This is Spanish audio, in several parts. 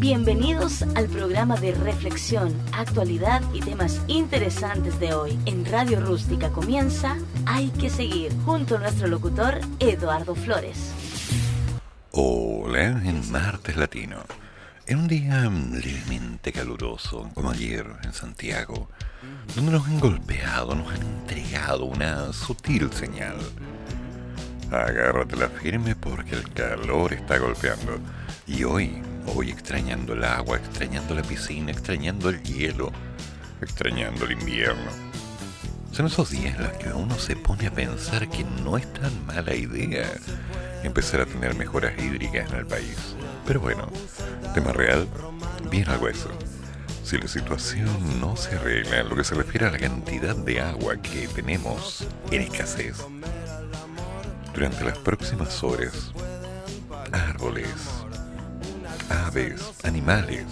Bienvenidos al programa de reflexión, actualidad y temas interesantes de hoy. En Radio Rústica comienza Hay que seguir, junto a nuestro locutor Eduardo Flores. Hola, en Martes Latino. En un día levemente caluroso, como ayer en Santiago, donde nos han golpeado, nos han entregado una sutil señal. Agárratela firme porque el calor está golpeando. Y hoy Hoy extrañando el agua, extrañando la piscina, extrañando el hielo, extrañando el invierno. Son esos días en los que uno se pone a pensar que no es tan mala idea empezar a tener mejoras hídricas en el país. Pero bueno, tema real, bien al hueso. Si la situación no se arregla en lo que se refiere a la cantidad de agua que tenemos en escasez, durante las próximas horas, árboles, aves, animales.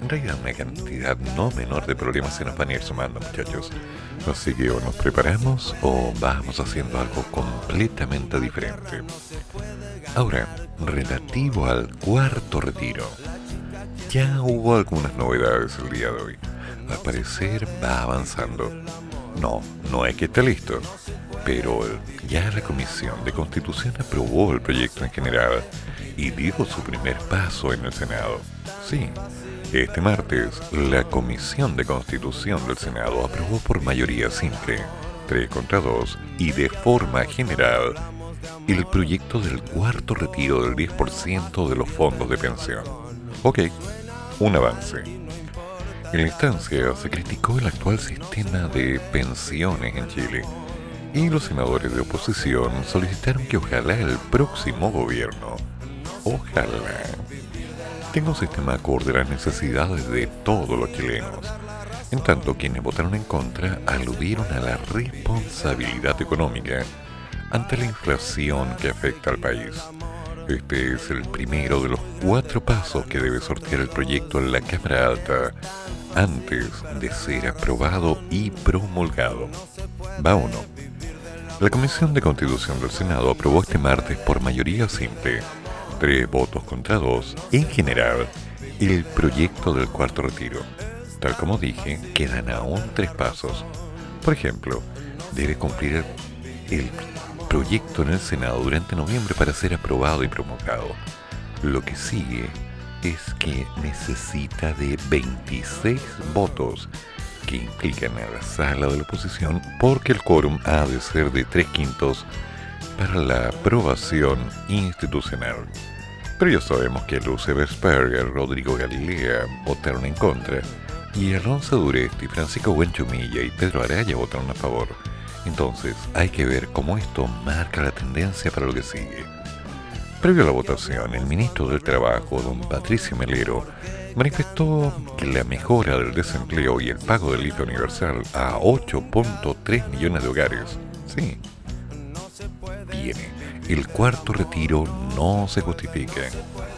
En realidad una cantidad no menor de problemas se nos van a ir sumando, muchachos. Así que o nos preparamos o vamos haciendo algo completamente diferente. Ahora, relativo al cuarto retiro. Ya hubo algunas novedades el día de hoy. Al parecer va avanzando. No, no es que esté listo, pero ya la Comisión de Constitución aprobó el proyecto en general y dio su primer paso en el Senado. Sí, este martes la Comisión de Constitución del Senado aprobó por mayoría simple, 3 contra 2, y de forma general, el proyecto del cuarto retiro del 10% de los fondos de pensión. Ok, un avance. En la instancia se criticó el actual sistema de pensiones en Chile y los senadores de oposición solicitaron que ojalá el próximo gobierno Ojalá tenga un sistema acorde a las necesidades de todos los chilenos. En tanto, quienes votaron en contra aludieron a la responsabilidad económica ante la inflación que afecta al país. Este es el primero de los cuatro pasos que debe sortear el proyecto en la Cámara Alta antes de ser aprobado y promulgado. Va uno. La Comisión de Constitución del Senado aprobó este martes por mayoría simple tres votos contra dos, en general, el proyecto del cuarto retiro. Tal como dije, quedan aún tres pasos. Por ejemplo, debe cumplir el proyecto en el Senado durante noviembre para ser aprobado y promulgado. Lo que sigue es que necesita de 26 votos que implican a la sala de la oposición porque el quórum ha de ser de tres quintos para la aprobación institucional. Pero ya sabemos que Luce Vesperger, Rodrigo Galilea votaron en contra, y Alonso Duresti, Francisco Buenchumilla y Pedro Araya votaron a favor. Entonces, hay que ver cómo esto marca la tendencia para lo que sigue. Previo a la votación, el ministro del Trabajo, don Patricio Melero, manifestó que la mejora del desempleo y el pago del IFE universal a 8.3 millones de hogares, sí, viene. El cuarto retiro no se justifica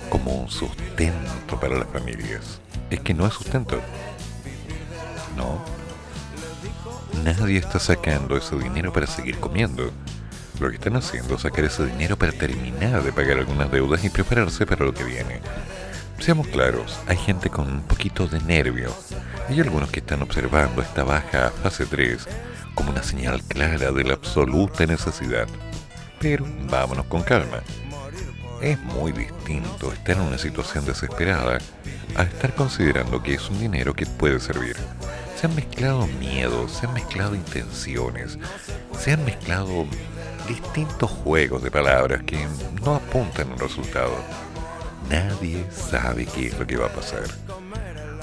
como un sustento para las familias. Es que no es sustento. No. Nadie está sacando ese dinero para seguir comiendo. Lo que están haciendo es sacar ese dinero para terminar de pagar algunas deudas y prepararse para lo que viene. Seamos claros, hay gente con un poquito de nervio. Hay algunos que están observando esta baja fase 3 como una señal clara de la absoluta necesidad. Pero vámonos con calma. Es muy distinto estar en una situación desesperada a estar considerando que es un dinero que puede servir. Se han mezclado miedos, se han mezclado intenciones, se han mezclado distintos juegos de palabras que no apuntan a un resultado. Nadie sabe qué es lo que va a pasar.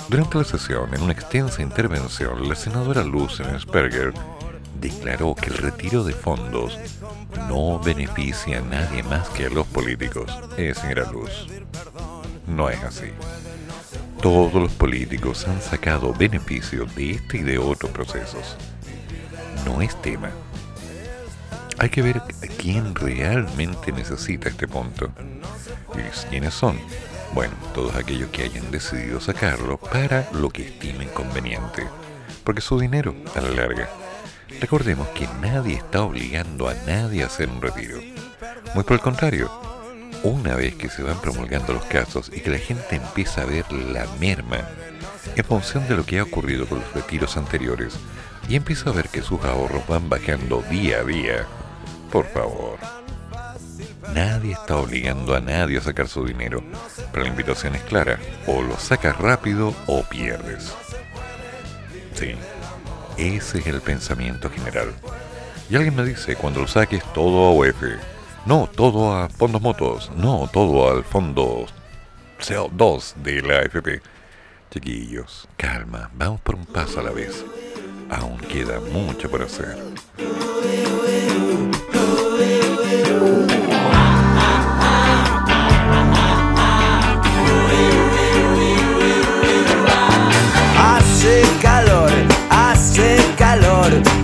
Durante la sesión, en una extensa intervención, la senadora Luz Sperger declaró que el retiro de fondos no beneficia a nadie más que a los políticos. Es señora Luz. No es así. Todos los políticos han sacado beneficio de este y de otros procesos. No es tema. Hay que ver quién realmente necesita este punto. ¿Y quiénes son? Bueno, todos aquellos que hayan decidido sacarlo para lo que estimen conveniente. Porque su dinero, a la larga, Recordemos que nadie está obligando a nadie a hacer un retiro. Muy por el contrario, una vez que se van promulgando los casos y que la gente empieza a ver la merma en función de lo que ha ocurrido con los retiros anteriores y empieza a ver que sus ahorros van bajando día a día, por favor. Nadie está obligando a nadie a sacar su dinero, pero la invitación es clara, o lo sacas rápido o pierdes. Sí, ese es el pensamiento general. Y alguien me dice, cuando lo saques todo a UF, no, todo a fondos motos, no, todo al fondo CO2 de la AFP. Chiquillos, calma, vamos por un paso a la vez. Aún queda mucho por hacer.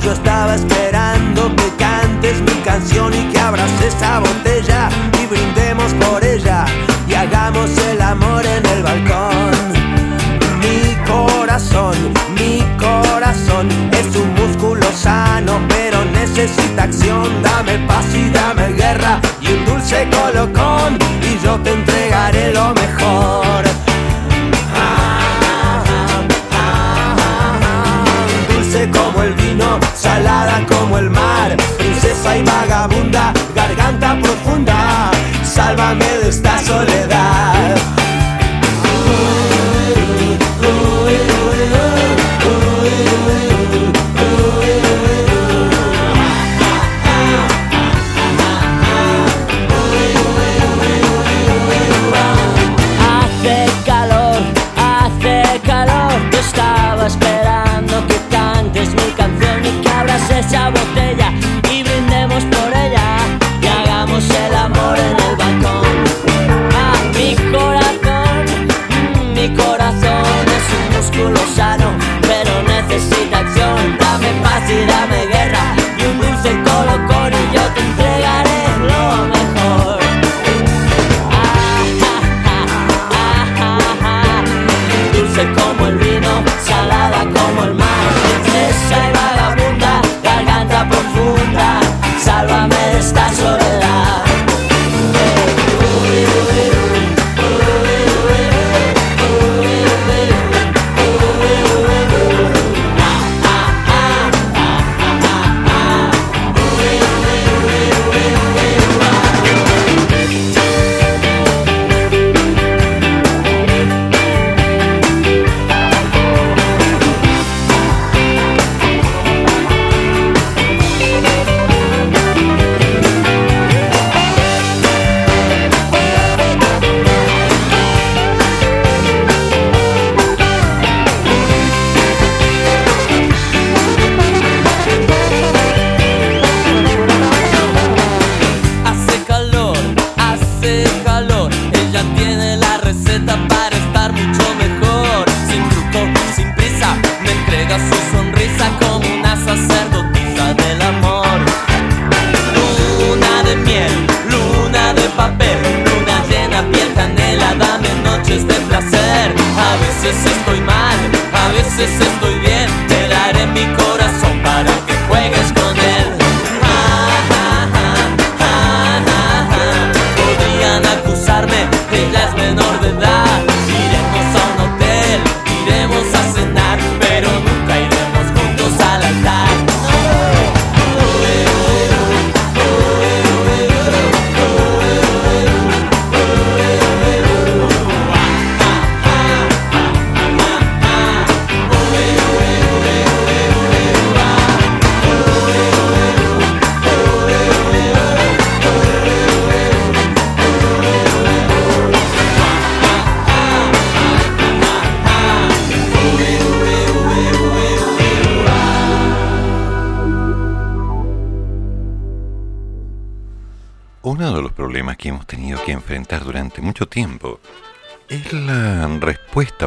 Yo estaba esperando que cantes mi canción y que abras esa botella y brindemos por ella y hagamos el amor en el balcón. Mi corazón, mi corazón es un músculo sano, pero necesita acción. Dame paz y dame guerra y un dulce colocón y yo te entregaré lo mejor. Salada como el mar, princesa y vagabunda, garganta profunda, sálvame de esta soledad. Que abras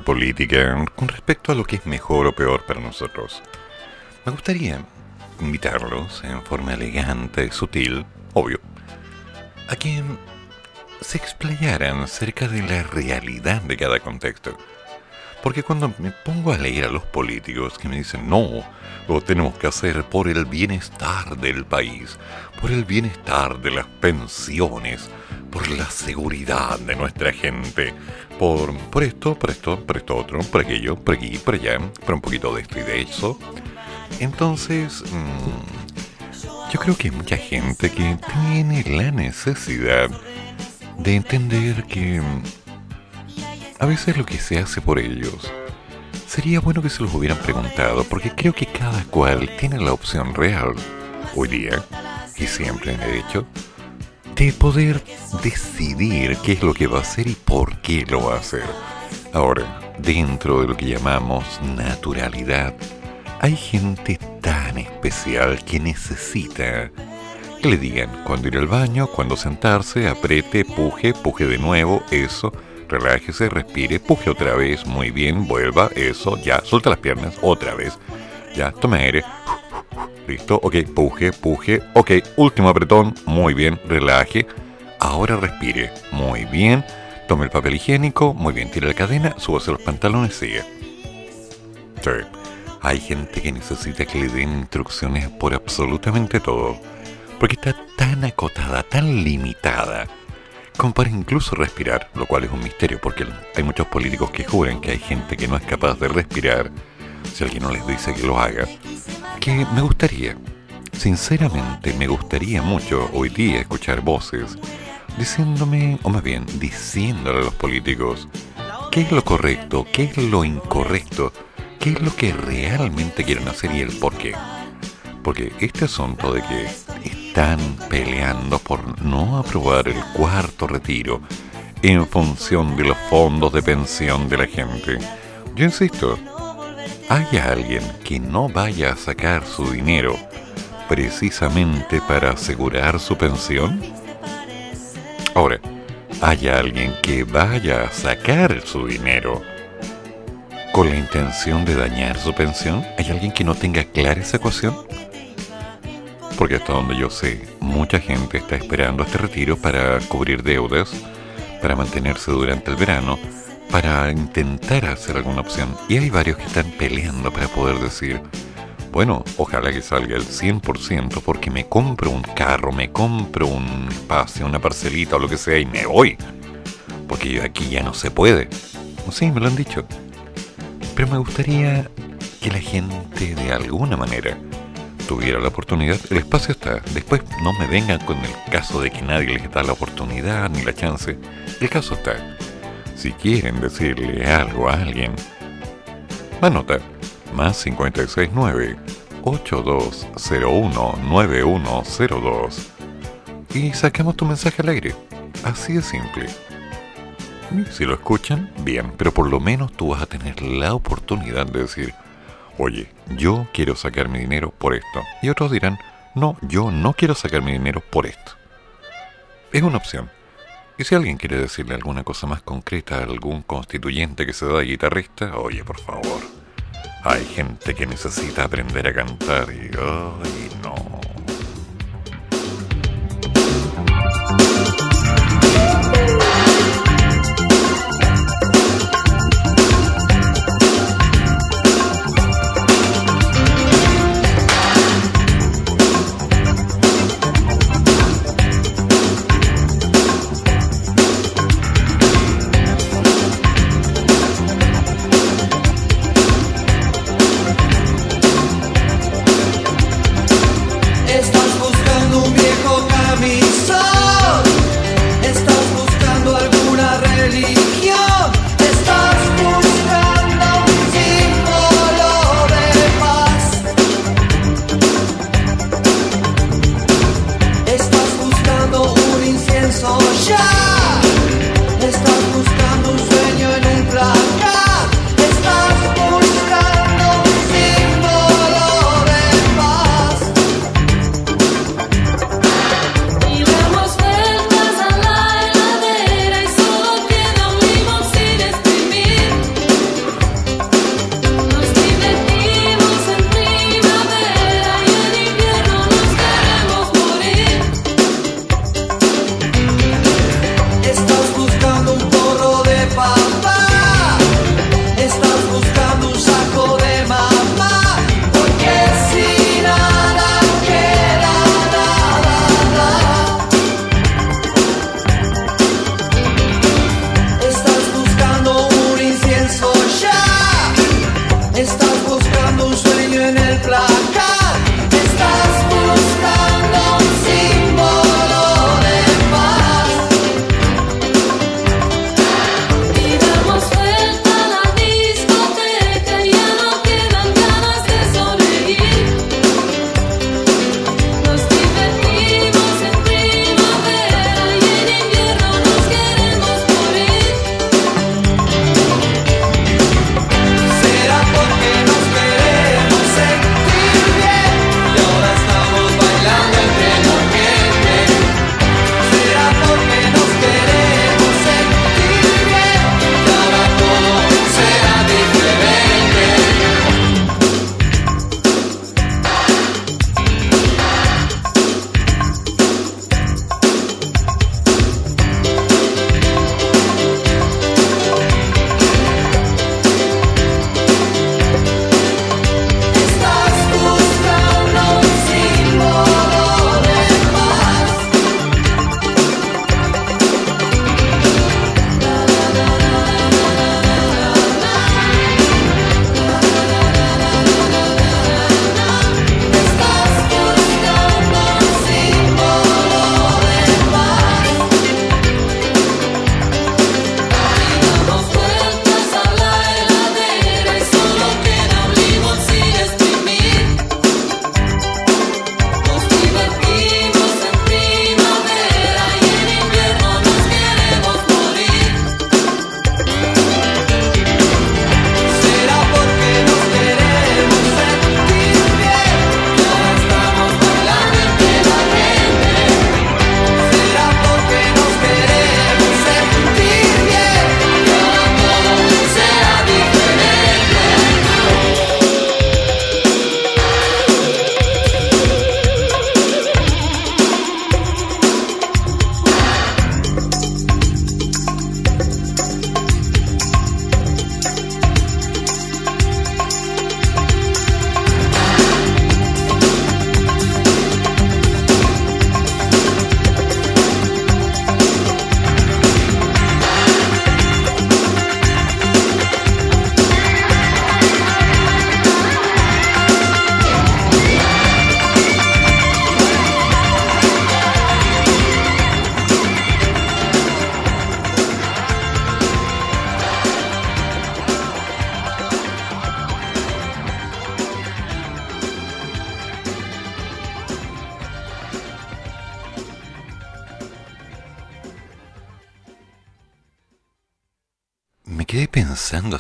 política con respecto a lo que es mejor o peor para nosotros. Me gustaría invitarlos en forma elegante, sutil, obvio, a que se explayaran acerca de la realidad de cada contexto. Porque cuando me pongo a leer a los políticos que me dicen, no, lo tenemos que hacer por el bienestar del país, por el bienestar de las pensiones, por la seguridad de nuestra gente, por, por esto, por esto, por esto otro, por aquello, por aquí, por allá, por un poquito de esto y de eso. Entonces, mm, yo creo que hay mucha gente que tiene la necesidad de entender que mm, a veces lo que se hace por ellos sería bueno que se los hubieran preguntado, porque creo que cada cual tiene la opción real, hoy día, y siempre de hecho, de poder decidir qué es lo que va a hacer y por qué lo va a hacer. Ahora, dentro de lo que llamamos naturalidad, hay gente tan especial que necesita que le digan cuándo ir al baño, cuándo sentarse, apriete, puje, puje de nuevo, eso, relájese, respire, puje otra vez, muy bien, vuelva, eso, ya, suelta las piernas, otra vez, ya, tome aire, listo, ok, puje, puje, ok, último apretón, muy bien, relaje, ahora respire, muy bien, tome el papel higiénico, muy bien, tire la cadena, súbase los pantalones, sigue. Hay gente que necesita que le den instrucciones por absolutamente todo, porque está tan acotada, tan limitada, como para incluso respirar, lo cual es un misterio, porque hay muchos políticos que juran que hay gente que no es capaz de respirar, si alguien no les dice que lo haga, que me gustaría, sinceramente me gustaría mucho hoy día escuchar voces diciéndome, o más bien diciéndole a los políticos, qué es lo correcto, qué es lo incorrecto, qué es lo que realmente quieren hacer y el por qué. Porque este asunto de que están peleando por no aprobar el cuarto retiro en función de los fondos de pensión de la gente, yo insisto, ¿hay alguien que no vaya a sacar su dinero precisamente para asegurar su pensión? Ahora, ¿hay alguien que vaya a sacar su dinero con la intención de dañar su pensión? ¿Hay alguien que no tenga clara esa ecuación? Porque hasta donde yo sé, mucha gente está esperando este retiro para cubrir deudas, para mantenerse durante el verano, para intentar hacer alguna opción. Y hay varios que están peleando para poder decir, bueno, ojalá que salga el 100% porque me compro un carro, me compro un espacio, una parcelita o lo que sea y me voy. Porque yo aquí ya no se puede. Sí, me lo han dicho. Pero me gustaría que la gente de alguna manera tuviera la oportunidad. El espacio está. Después no me vengan con el caso de que nadie les da la oportunidad ni la chance. El caso está. Si quieren decirle algo a alguien, anota más 569 8201 9102 y sacamos tu mensaje al aire. Así de simple. Si lo escuchan, bien, pero por lo menos tú vas a tener la oportunidad de decir, oye, yo quiero sacar mi dinero por esto. Y otros dirán, no, yo no quiero sacar mi dinero por esto. Es una opción. Y si alguien quiere decirle alguna cosa más concreta a algún constituyente que se da de guitarrista, oye, por favor. Hay gente que necesita aprender a cantar y, ay, no.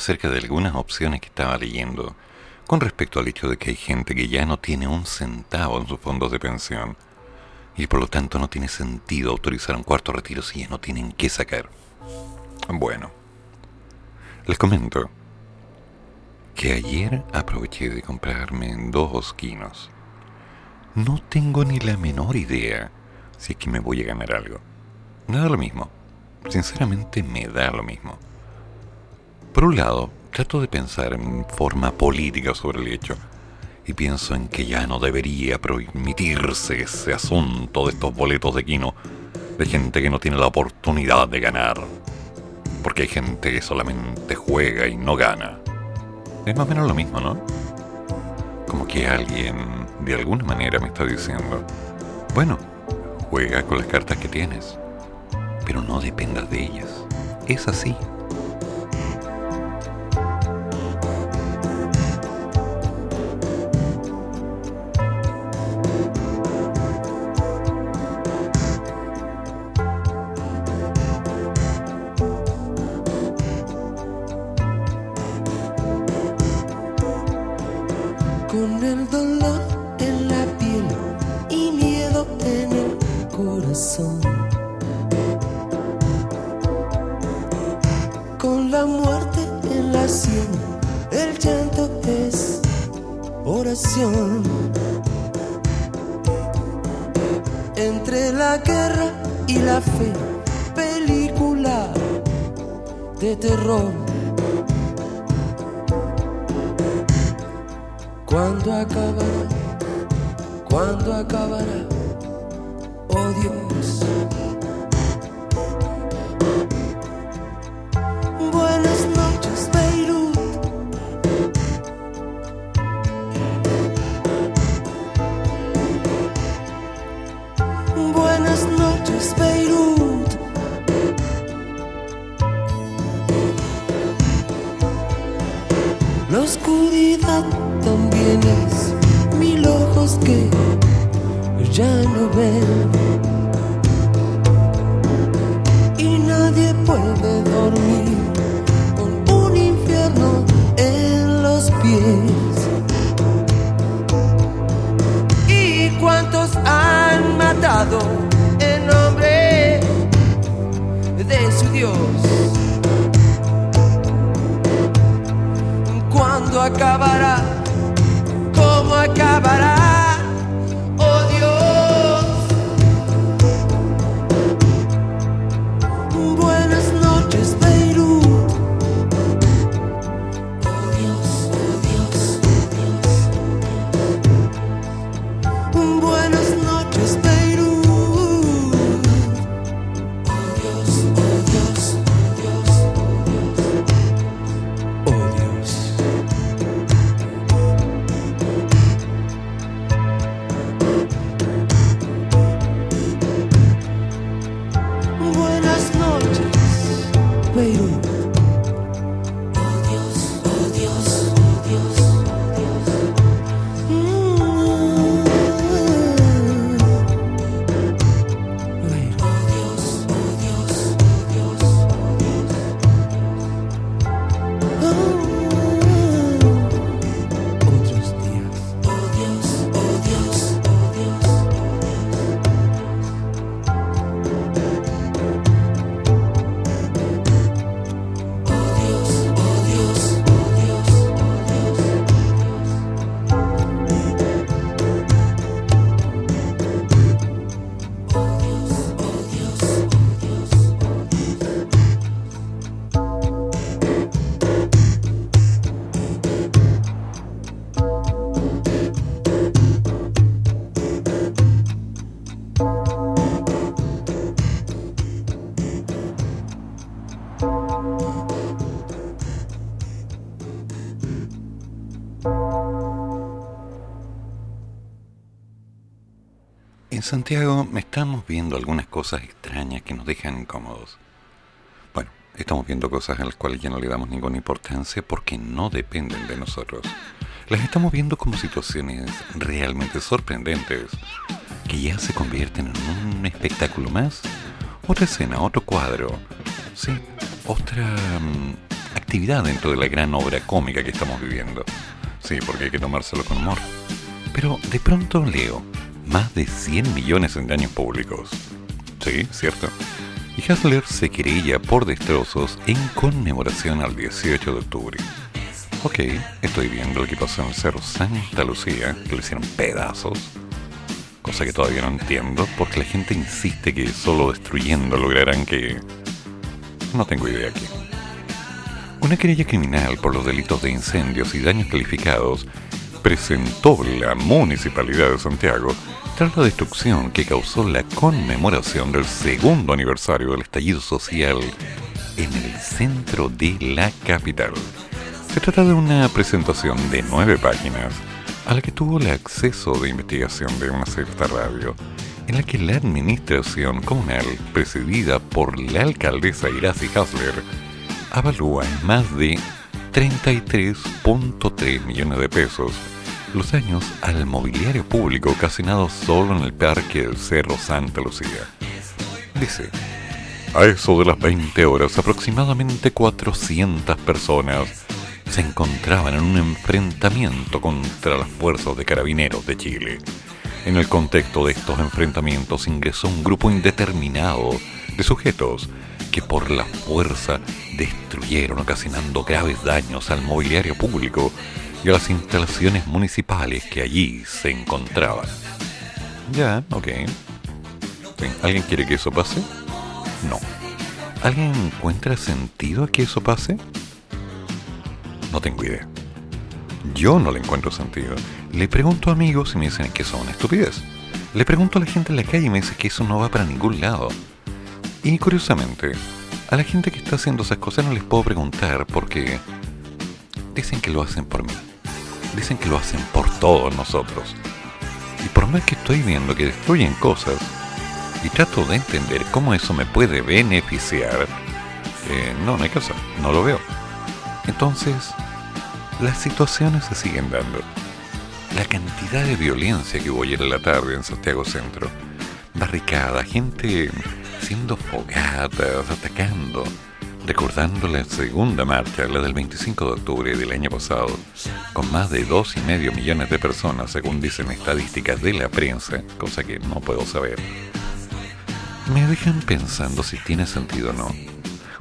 Acerca de algunas opciones que estaba leyendo con respecto al hecho de que hay gente que ya no tiene un centavo en sus fondos de pensión y por lo tanto no tiene sentido autorizar un cuarto retiro si ya no tienen qué sacar. Bueno, les comento que ayer aproveché de comprarme dos quinos. No tengo ni la menor idea si es que me voy a ganar algo. Me da lo mismo. Sinceramente me da lo mismo. Por un lado, trato de pensar en forma política sobre el hecho y pienso en que ya no debería permitirse ese asunto de estos boletos de quino de gente que no tiene la oportunidad de ganar. Porque hay gente que solamente juega y no gana. Es más o menos lo mismo, ¿no? Como que alguien de alguna manera me está diciendo, bueno, juega con las cartas que tienes, pero no dependas de ellas. Es así. Santiago estamos viendo algunas cosas extrañas que nos dejan incómodos. Bueno, estamos viendo cosas a las cuales ya no le damos ninguna importancia porque no dependen de nosotros. Las estamos viendo como situaciones realmente sorprendentes que ya se convierten en un espectáculo más. Otra escena, otro cuadro. Sí, otra... mm, actividad dentro de la gran obra cómica que estamos viviendo. Sí, porque hay que tomárselo con humor. Pero de pronto leo más de 100 millones en daños públicos. Sí, cierto. Y Hasler se querella por destrozos en conmemoración al 18 de octubre. Ok, estoy viendo lo que pasó en el Cerro Santa Lucía, que le hicieron pedazos. Cosa que todavía no entiendo, porque la gente insiste que solo destruyendo lograrán que... No tengo idea aquí. Una querella criminal por los delitos de incendios y daños calificados presentó la Municipalidad de Santiago tras la destrucción que causó la conmemoración del segundo aniversario del estallido social en el centro de la capital. Se trata de una presentación de nueve páginas a la que tuvo el acceso de investigación de una cierta radio, en la que la administración comunal, presidida por la alcaldesa Iracy Hasler, avalúa en más de 33.3 millones de pesos los daños al mobiliario público ocasionados solo en el parque del Cerro Santa Lucía. Dice, a eso de las 20 horas, aproximadamente 400 personas se encontraban en un enfrentamiento contra las fuerzas de carabineros de Chile. En el contexto de estos enfrentamientos ingresó un grupo indeterminado de sujetos que por la fuerza destruyeron ocasionando graves daños al mobiliario público y a las instalaciones municipales que allí se encontraban. Ya, ok. ¿Alguien quiere que eso pase? No. ¿Alguien encuentra sentido a que eso pase? No tengo idea. Yo no le encuentro sentido. Le pregunto a amigos y me dicen que son una estupidez. Le pregunto a la gente en la calle y me dice que eso no va para ningún lado. Y curiosamente, a la gente que está haciendo esas cosas no les puedo preguntar porque dicen que lo hacen por mí. Dicen que lo hacen por todos nosotros. Y por más que estoy viendo que destruyen cosas y trato de entender cómo eso me puede beneficiar, eh, no, no hay cosa, no lo veo. Entonces, las situaciones se siguen dando. La cantidad de violencia que hubo ayer en la tarde en Santiago Centro, barricada, gente haciendo fogatas, atacando, recordando la segunda marcha, la del 25 de octubre del año pasado, con más de dos y medio millones de personas, según dicen estadísticas de la prensa, cosa que no puedo saber. Me dejan pensando si tiene sentido o no.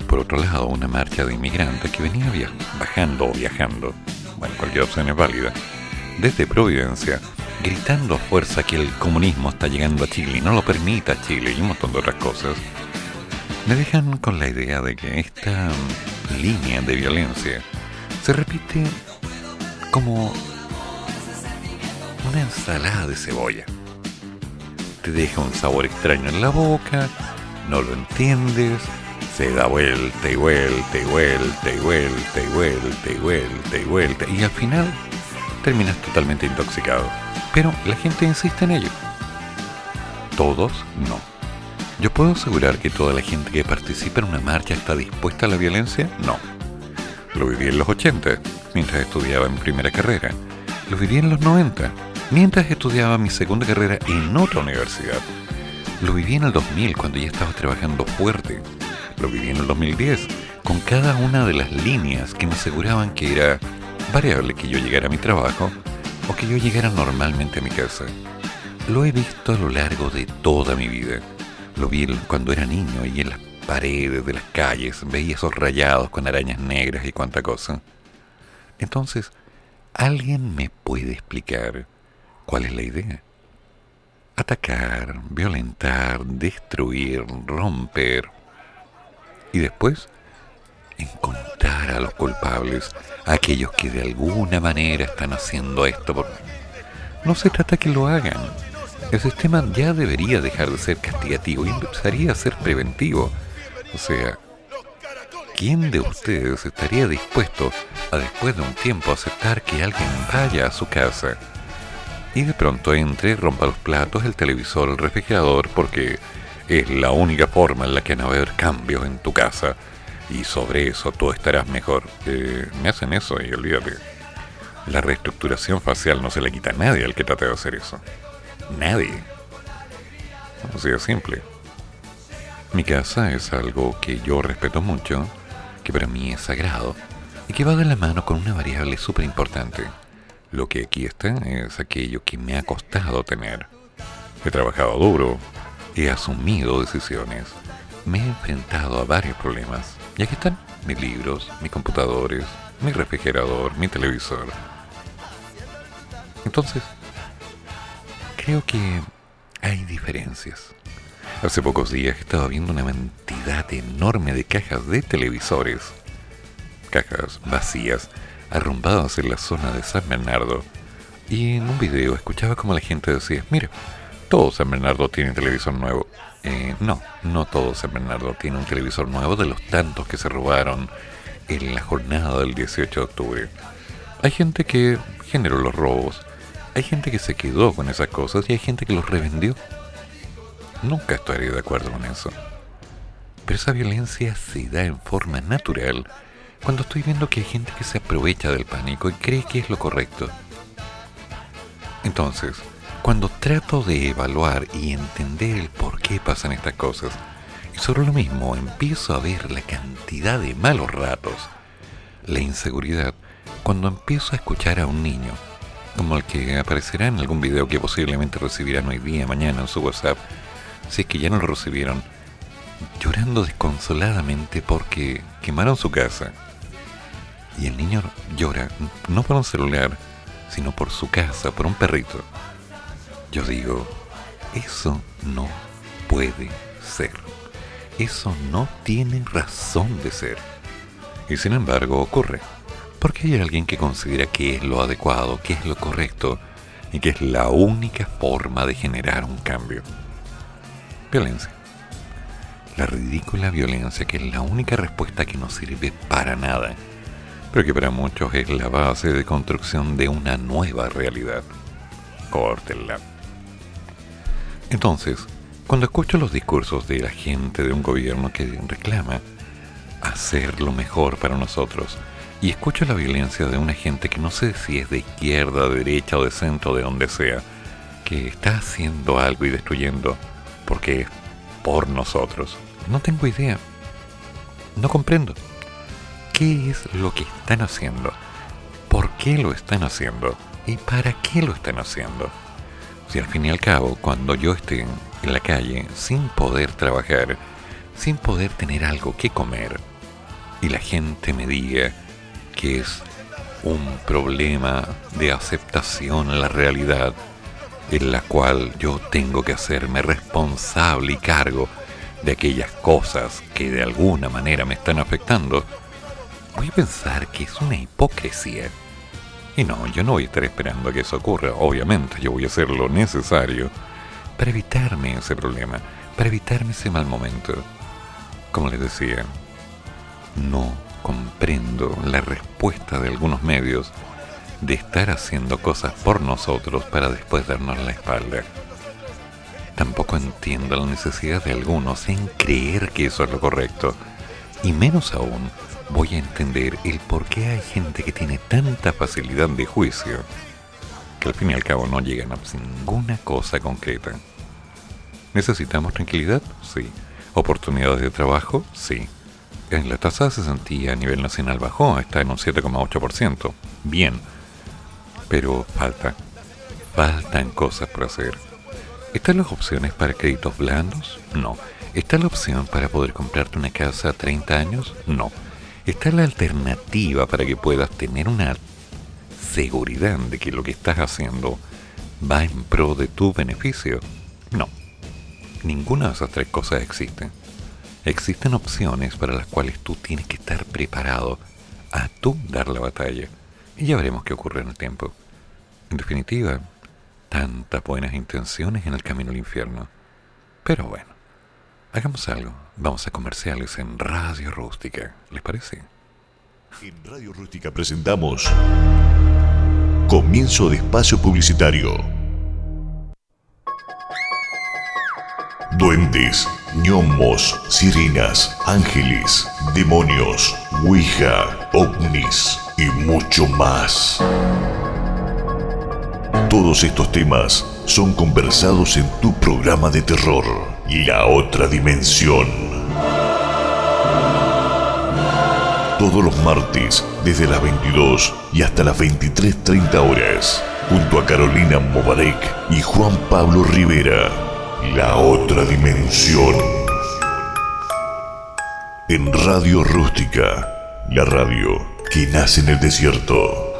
Por otro lado, una marcha de inmigrantes que venía bajando o viajando, bueno, cualquier opción es válida, desde Providencia, gritando a fuerza que el comunismo está llegando a Chile y no lo permita Chile y un montón de otras cosas, me dejan con la idea de que esta línea de violencia se repite como una ensalada de cebolla. Te deja un sabor extraño en la boca, no lo entiendes, se da vuelta y vuelta y vuelta y vuelta y vuelta y vuelta y vuelta y al final terminas totalmente intoxicado. Pero la gente insiste en ello. Todos no. ¿Yo puedo asegurar que toda la gente que participa en una marcha está dispuesta a la violencia? No. Lo viví en los 80, mientras estudiaba en primera carrera. Lo viví en los 90, mientras estudiaba mi segunda carrera en otra universidad. Lo viví en el 2000, cuando ya estaba trabajando fuerte. Lo viví en el 2010, con cada una de las líneas que me aseguraban que era variable que yo llegara a mi trabajo o que yo llegara normalmente a mi casa. Lo he visto a lo largo de toda mi vida. Lo vi cuando era niño y en las paredes de las calles veía esos rayados con arañas negras y cuánta cosa. Entonces, ¿alguien me puede explicar cuál es la idea? Atacar, violentar, destruir, romper. Y después, encontrar a los culpables, aquellos que de alguna manera están haciendo esto. Por... No se trata que lo hagan. El sistema ya debería dejar de ser castigativo y empezaría a ser preventivo. O sea, ¿quién de ustedes estaría dispuesto a después de un tiempo aceptar que alguien vaya a su casa y de pronto entre, rompa los platos, el televisor, el refrigerador, porque es la única forma en la que no va a haber cambios en tu casa y sobre eso tú estarás mejor? Eh, me hacen eso y olvídate. La reestructuración facial no se le quita a nadie al que trate de hacer eso. Nadie. Así de simple. Mi casa es algo que yo respeto mucho, que para mí es sagrado y que va de la mano con una variable súper importante. Lo que aquí está es aquello que me ha costado tener. He trabajado duro, he asumido decisiones, me he enfrentado a varios problemas. Y aquí están mis libros, mis computadores, mi refrigerador, mi televisor. Entonces, creo que hay diferencias. Hace pocos días estaba viendo una cantidad enorme de cajas de televisores, cajas vacías, arrumbadas en la zona de San Bernardo, y en un video escuchaba como la gente decía, mira, todo San Bernardo tiene televisor nuevo. Eh, no, no todo San Bernardo tiene un televisor nuevo de los tantos que se robaron en la jornada del 18 de octubre. Hay gente que generó los robos, hay gente que se quedó con esas cosas y hay gente que los revendió. Nunca estaré de acuerdo con eso. Pero esa violencia se da en forma natural cuando estoy viendo que hay gente que se aprovecha del pánico y cree que es lo correcto. Entonces, cuando trato de evaluar y entender el por qué pasan estas cosas, y sobre lo mismo empiezo a ver la cantidad de malos ratos, la inseguridad, cuando empiezo a escuchar a un niño, como el que aparecerá en algún video que posiblemente recibirán hoy día, mañana en su WhatsApp, si es que ya no lo recibieron, llorando desconsoladamente porque quemaron su casa. Y el niño llora no por un celular, sino por su casa, por un perrito. Yo digo, eso no puede ser. Eso no tiene razón de ser. Y sin embargo ocurre. Porque hay alguien que considera que es lo adecuado, que es lo correcto y que es la única forma de generar un cambio. Violencia. La ridícula violencia que es la única respuesta que no sirve para nada, pero que para muchos es la base de construcción de una nueva realidad. Córtenla. Entonces, cuando escucho los discursos de la gente de un gobierno que reclama hacer lo mejor para nosotros, y escucho la violencia de una gente que no sé si es de izquierda, de derecha o de centro, de donde sea, que está haciendo algo y destruyendo porque es por nosotros. No tengo idea. No comprendo. ¿Qué es lo que están haciendo? ¿Por qué lo están haciendo? ¿Y para qué lo están haciendo? Si al fin y al cabo, cuando yo esté en la calle sin poder trabajar, sin poder tener algo que comer, y la gente me diga que es un problema de aceptación a la realidad en la cual yo tengo que hacerme responsable y cargo de aquellas cosas que de alguna manera me están afectando, voy a pensar que es una hipocresía. Y no, yo no voy a estar esperando a que eso ocurra, obviamente, yo voy a hacer lo necesario para evitarme ese problema, para evitarme ese mal momento. Como les decía, no comprendo la respuesta de algunos medios de estar haciendo cosas por nosotros para después darnos la espalda. Tampoco entiendo la necesidad de algunos en creer que eso es lo correcto. Y menos aún voy a entender el por qué hay gente que tiene tanta facilidad de juicio que al fin y al cabo no llegan a ninguna cosa concreta. ¿Necesitamos tranquilidad? Sí. ¿Oportunidades de trabajo? Sí. En la tasa de cesantía a nivel nacional bajó, está en un 7,8%. Bien. Pero falta. Faltan cosas por hacer. ¿Están las opciones para créditos blandos? No. ¿Está la opción para poder comprarte una casa a 30 años? No. ¿Está la alternativa para que puedas tener una seguridad de que lo que estás haciendo va en pro de tu beneficio? No. Ninguna de esas tres cosas existe. Existen opciones para las cuales tú tienes que estar preparado a tú dar la batalla. Y ya veremos qué ocurre en el tiempo. En definitiva, tantas buenas intenciones en el camino al infierno. Pero bueno, hagamos algo. Vamos a comerciales en Radio Rústica. ¿Les parece? En Radio Rústica presentamos Comienzo de Espacio Publicitario. Duendes, gnomos, sirenas, ángeles, demonios, ouija, ovnis y mucho más. Todos estos temas son conversados en tu programa de terror, La Otra Dimensión. todos los martes desde las 22 y hasta las 23.30 horas, junto a Carolina Mobarek y Juan Pablo Rivera. La otra dimensión. En Radio Rústica, la radio que nace en el desierto.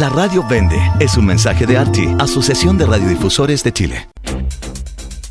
La radio vende. Es un mensaje de ARTI, Asociación de Radiodifusores de Chile.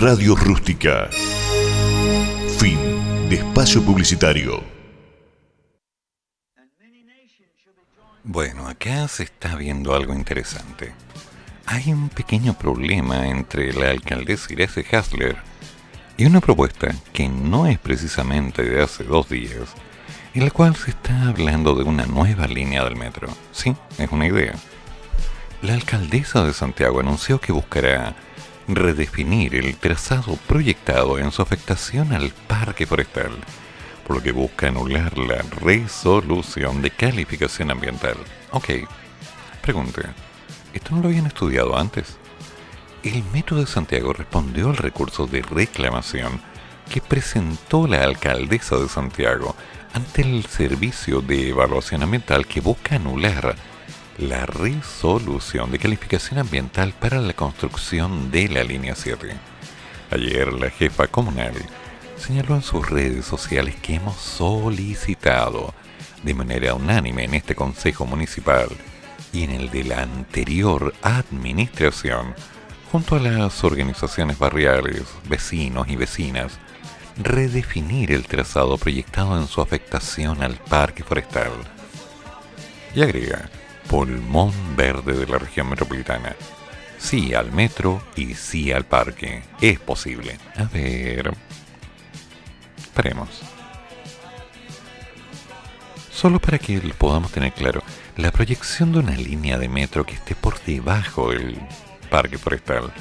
Radio Rústica. Fin de espacio publicitario. Bueno, acá se está viendo algo interesante. Hay un pequeño problema entre la alcaldesa Irese Hasler y una propuesta que no es precisamente de hace dos días, en la cual se está hablando de una nueva línea del metro. Sí, es una idea. La alcaldesa de Santiago anunció que buscará redefinir el trazado proyectado en su afectación al parque forestal, por lo que busca anular la resolución de calificación ambiental. Ok, pregunte, ¿esto no lo habían estudiado antes? El Metro de Santiago respondió al recurso de reclamación que presentó la alcaldesa de Santiago ante el Servicio de Evaluación Ambiental que busca anular la resolución de calificación ambiental para la construcción de la línea 7. Ayer la jefa comunal señaló en sus redes sociales que hemos solicitado de manera unánime en este Consejo Municipal y en el de la anterior administración, junto a las organizaciones barriales, vecinos y vecinas, redefinir el trazado proyectado en su afectación al parque forestal. Y agrega, pulmón verde de la región metropolitana. Sí al metro y sí al parque. Es posible. A ver. Esperemos. Solo para que lo podamos tener claro, la proyección de una línea de metro que esté por debajo del parque forestal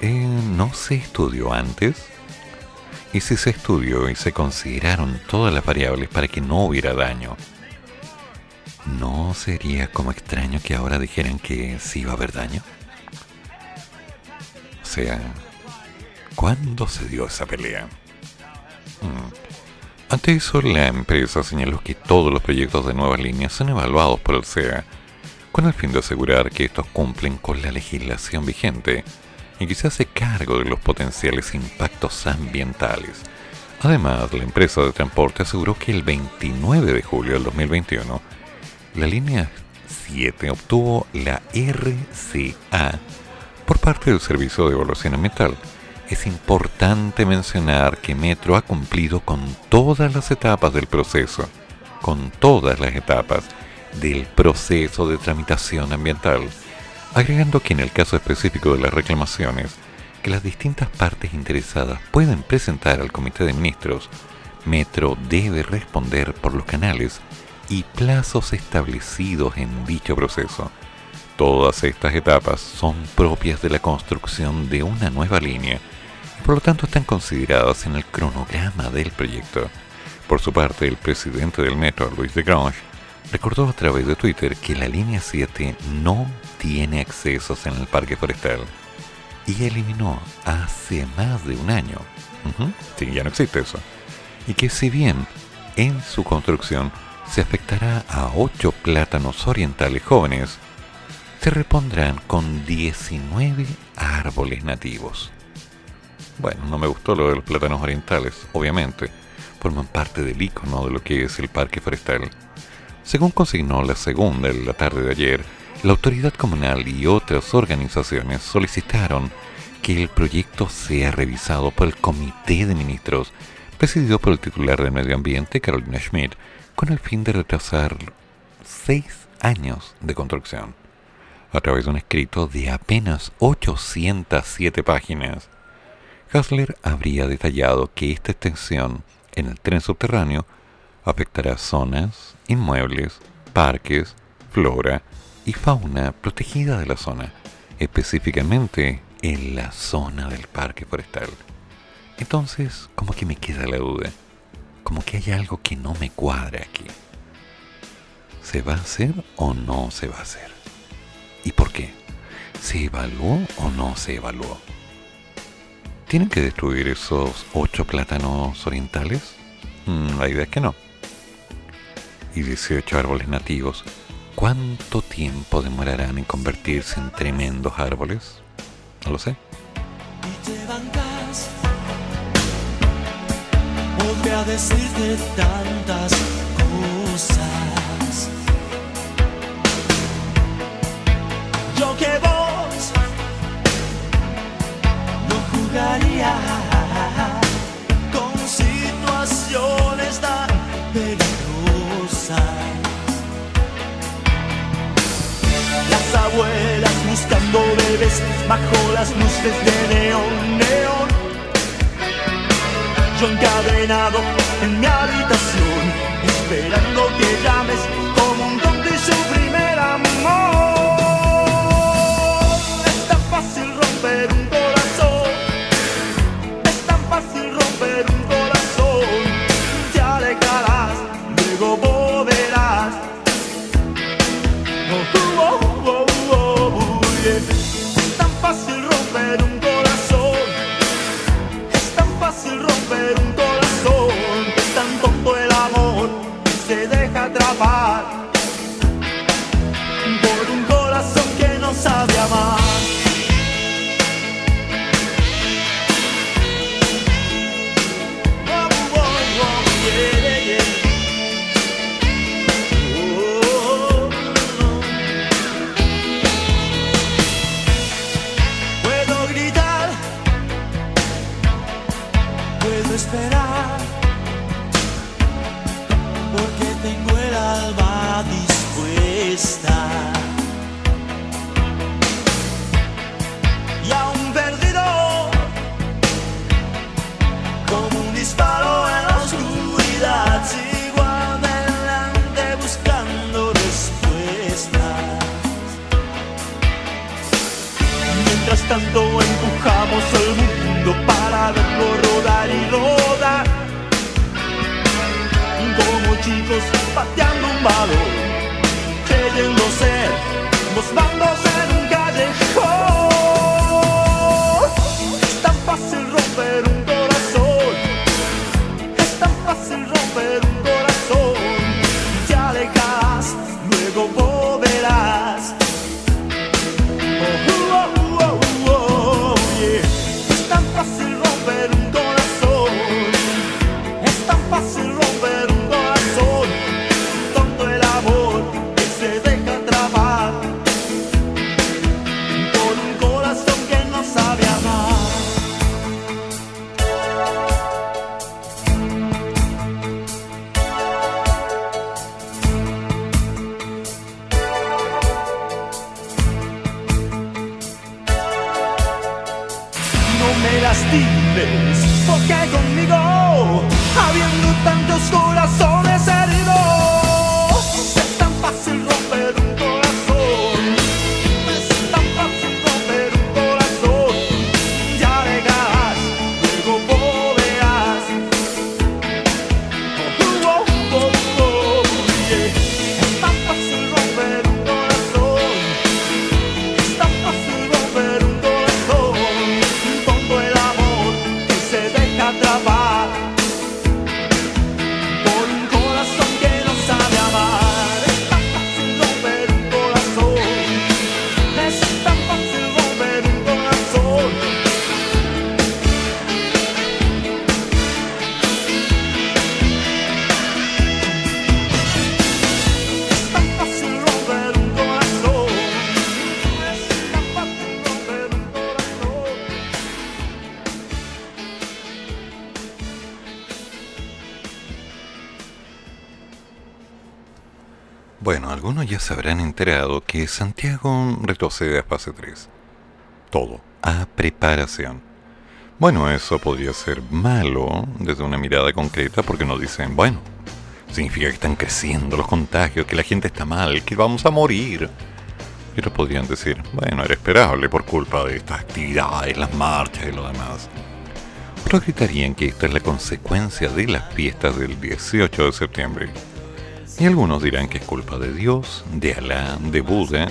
eh, no se estudió antes. Y si se estudió y se consideraron todas las variables para que no hubiera daño, ¿no sería como extraño que ahora dijeran que sí va a haber daño? O sea, ¿cuándo se dio esa pelea? Mm. Ante eso, la empresa señaló que todos los proyectos de nuevas líneas son evaluados por el SEA con el fin de asegurar que estos cumplen con la legislación vigente y que se hace cargo de los potenciales impactos ambientales, Además, la empresa de transporte aseguró que el 29 de julio del 2021, la línea 7 obtuvo la RCA por parte del Servicio de Evaluación Ambiental. Es importante mencionar que Metro ha cumplido con todas las etapas del proceso, con todas las etapas del proceso de tramitación ambiental, agregando que en el caso específico de las reclamaciones, que las distintas partes interesadas pueden presentar al Comité de Ministros, Metro debe responder por los canales y plazos establecidos en dicho proceso. Todas estas etapas son propias de la construcción de una nueva línea y por lo tanto están consideradas en el cronograma del proyecto. Por su parte, el presidente del Metro, Luis de Grange, recordó a través de Twitter que la línea 7 no tiene accesos en el parque forestal y eliminó hace más de un año. Sí, ya no existe eso. Y que si bien en su construcción se afectará a 8 plátanos orientales jóvenes, se repondrán con 19 árboles nativos. Bueno, no me gustó lo de los plátanos orientales, obviamente, forman parte del icono de lo que es el parque forestal. Según consignó la segunda en la tarde de ayer, la autoridad comunal y otras organizaciones solicitaron que el proyecto sea revisado por el Comité de Ministros, presidido por el titular de Medio Ambiente, Carolina Schmidt, con el fin de retrasar seis años de construcción. A través de un escrito de apenas 807 páginas, Hasler habría detallado que esta extensión en el tren subterráneo afectará zonas, inmuebles, parques, flora y fauna protegida de la zona, específicamente en la zona del parque forestal. Entonces, como que me queda la duda, como que hay algo que no me cuadra aquí. ¿Se va a hacer o no se va a hacer? ¿Y por qué? ¿Se evaluó o no se evaluó? ¿Tienen que destruir esos ocho plátanos orientales? Mm, la idea es que no. ¿Y 18 árboles nativos? ¿Cuánto tiempo demorarán en convertirse en tremendos árboles? No lo sé. Podría decirte tantas cosas. Yo que vos no jugaría con situaciones tan peligrosas. Las abuelas buscando bebés bajo las luces de neón, neón. Encadenado en mi habitación, esperando que llames por un corazón que no sabe amar. Esperar, porque tengo el alma dispuesta. Y aún perdido, como un disparo en la oscuridad, sigo adelante buscando respuestas. Mientras tanto empujamos al mundo para verlo rodar y rodar. Chicos pateando un balón, creyendo ser los en un callejón. Habrán enterado que Santiago retrocede a fase 3. Todo, a preparación. Bueno, eso podría ser malo desde una mirada concreta porque nos dicen, bueno, significa que están creciendo los contagios, que la gente está mal, que vamos a morir. Y otros podrían decir, bueno, era esperable por culpa de estas actividades, las marchas y lo demás. Otros gritarían que esta es la consecuencia de las fiestas del 18 de septiembre. Y algunos dirán que es culpa de Dios, de Alá, de Buda,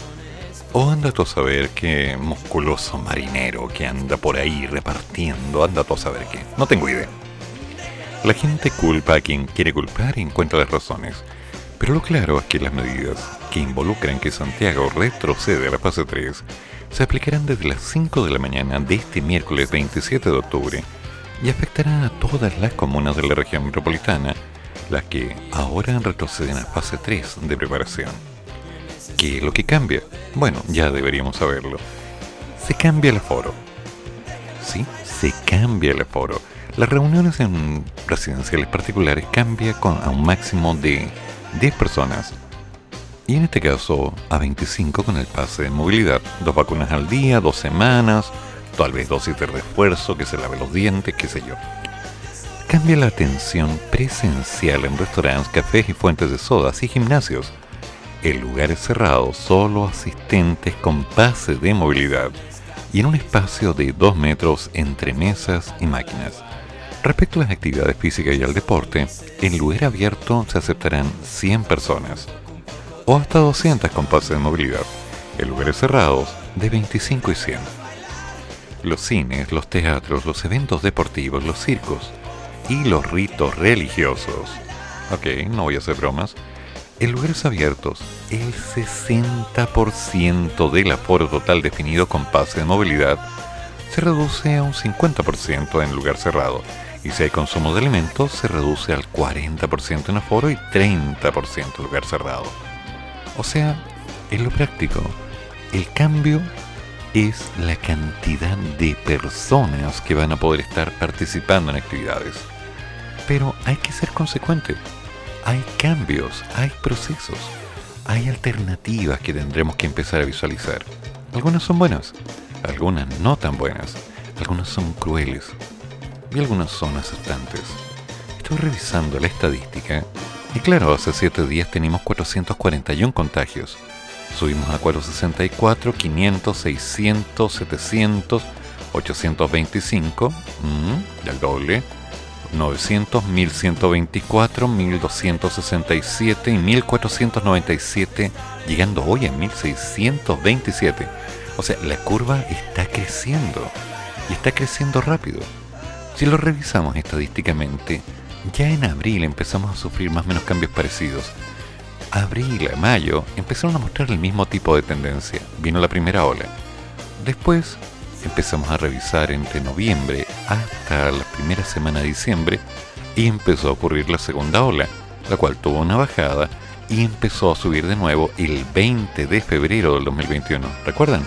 o anda tú a saber qué musculoso marinero que anda por ahí repartiendo, anda tú a saber qué. No tengo idea. La gente culpa a quien quiere culpar y encuentra las razones. Pero lo claro es que las medidas que involucran que Santiago retrocede a la fase 3 se aplicarán desde las 5 de la mañana de este miércoles 27 de octubre y afectarán a todas las comunas de la región metropolitana, las que ahora retroceden a fase 3 de preparación. ¿Qué es lo que cambia? Bueno, ya deberíamos saberlo. Se cambia el aforo. Sí, se cambia el aforo. Las reuniones en residenciales particulares cambia con, a un máximo de 10 personas. Y en este caso a 25 con el pase de movilidad. Dos vacunas al día, dos semanas, tal vez dosis de refuerzo, que se lave los dientes, qué sé yo. Cambia la atención presencial en restaurantes, cafés y fuentes de sodas y gimnasios. En lugares cerrados, solo asistentes con pase de movilidad y en un espacio de 2 metros entre mesas y máquinas. Respecto a las actividades físicas y al deporte, en lugar abierto se aceptarán 100 personas o hasta 200 con pase de movilidad. En lugares cerrados, de 25 y 100. Los cines, los teatros, los eventos deportivos, los circos y los ritos religiosos. Ok, no voy a hacer bromas. En lugares abiertos, el 60% del aforo total definido con pase de movilidad se reduce a un 50% en lugar cerrado. Y si hay consumo de alimentos, se reduce al 40% en aforo y 30% en lugar cerrado. O sea, en lo práctico, el cambio es la cantidad de personas que van a poder estar participando en actividades. Pero hay que ser consecuente. Hay cambios, hay procesos, hay alternativas que tendremos que empezar a visualizar. Algunas son buenas, algunas no tan buenas, algunas son crueles y algunas son aceptantes. Estoy revisando la estadística y claro, hace 7 días teníamos 441 contagios. Subimos a 464, 500, 600, 700, 825, mm, el doble, 900, 1124, 1267 y 1497, llegando hoy a 1627. O sea, la curva está creciendo y está creciendo rápido. Si lo revisamos estadísticamente, ya en abril empezamos a sufrir más o menos cambios parecidos. Abril a mayo empezaron a mostrar el mismo tipo de tendencia. Vino la primera ola. Después empezamos a revisar entre noviembre hasta la primera semana de diciembre y empezó a ocurrir la segunda ola, la cual tuvo una bajada y empezó a subir de nuevo el 20 de febrero del 2021. ¿Recuerdan?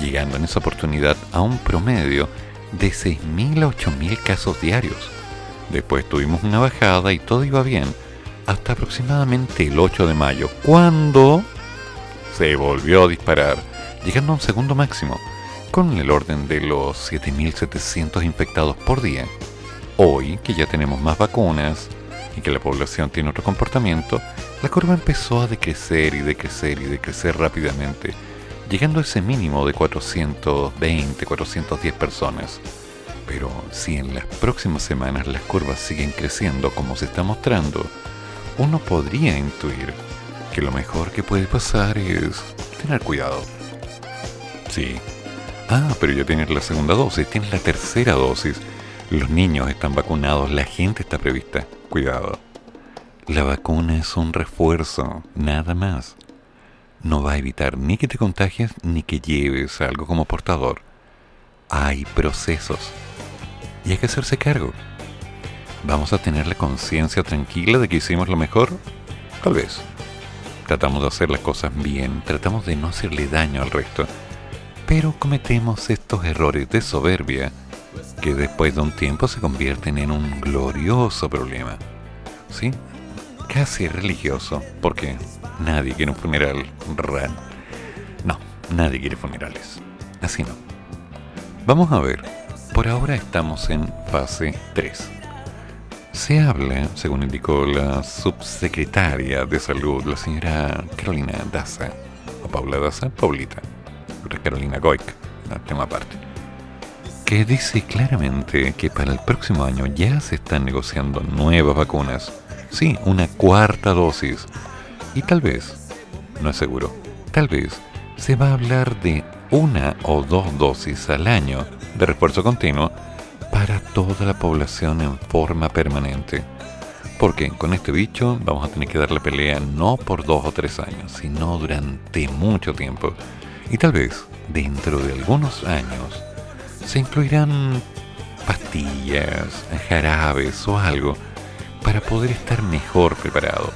Llegando en esa oportunidad a un promedio de 6.000 a 8.000 casos diarios. Después tuvimos una bajada y todo iba bien hasta aproximadamente el 8 de mayo, cuando se volvió a disparar, llegando a un segundo máximo con el orden de los 7.700 infectados por día. Hoy, que ya tenemos más vacunas y que la población tiene otro comportamiento, la curva empezó a decrecer y decrecer y decrecer rápidamente, llegando a ese mínimo de 420, 410 personas. Pero si en las próximas semanas las curvas siguen creciendo como se está mostrando, uno podría intuir que lo mejor que puede pasar es tener cuidado. Sí. Ah, pero ya tienes la segunda dosis, tienes la tercera dosis. Los niños están vacunados, la gente está prevista. Cuidado. La vacuna es un refuerzo, nada más. No va a evitar ni que te contagies ni que lleves algo como portador. Hay procesos. Y hay que hacerse cargo. ¿Vamos a tener la conciencia tranquila de que hicimos lo mejor? Tal vez. Tratamos de hacer las cosas bien, tratamos de no hacerle daño al resto. Pero cometemos estos errores de soberbia que después de un tiempo se convierten en un glorioso problema. ¿Sí? Casi religioso, porque nadie quiere un funeral real. No, nadie quiere funerales. Así no. Vamos a ver. Por ahora estamos en fase 3. Se habla, según indicó la subsecretaria de salud, la señora Carolina Daza, o Paula Daza, Paulita, Carolina Goic, tema aparte, que dice claramente que para el próximo año ya se están negociando nuevas vacunas, sí, una cuarta dosis, y tal vez, no es seguro, tal vez se va a hablar de una o dos dosis al año de refuerzo continuo para toda la población en forma permanente. Porque con este bicho vamos a tener que dar la pelea no por dos o tres años, sino durante mucho tiempo. Y tal vez dentro de algunos años se incluirán pastillas, jarabes o algo para poder estar mejor preparado.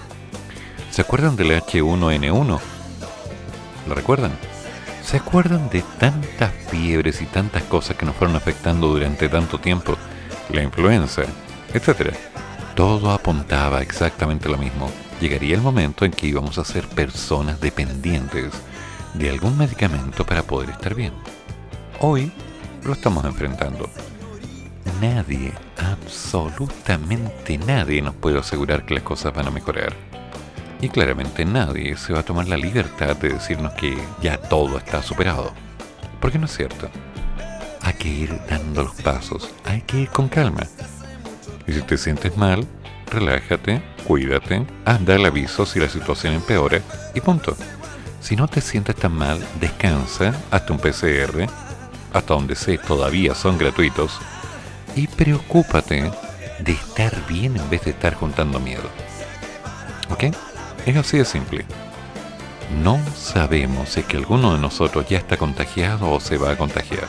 ¿Se acuerdan del H1N1? ¿Lo recuerdan? ¿Se acuerdan de tantas fiebres y tantas cosas que nos fueron afectando durante tanto tiempo? La influenza, etc. Todo apuntaba exactamente lo mismo. Llegaría el momento en que íbamos a ser personas dependientes de algún medicamento para poder estar bien. Hoy lo estamos enfrentando. Nadie, absolutamente nadie nos puede asegurar que las cosas van a mejorar. Y claramente nadie se va a tomar la libertad de decirnos que ya todo está superado. Porque no es cierto. Hay que ir dando los pasos, hay que ir con calma. Y si te sientes mal, relájate, cuídate, anda el aviso si la situación empeora y punto. Si no te sientes tan mal, descansa, hazte un PCR, hasta donde sé todavía son gratuitos, y preocúpate de estar bien en vez de estar juntando miedo. ¿Ok? Es así de simple. No sabemos si es que alguno de nosotros ya está contagiado o se va a contagiar.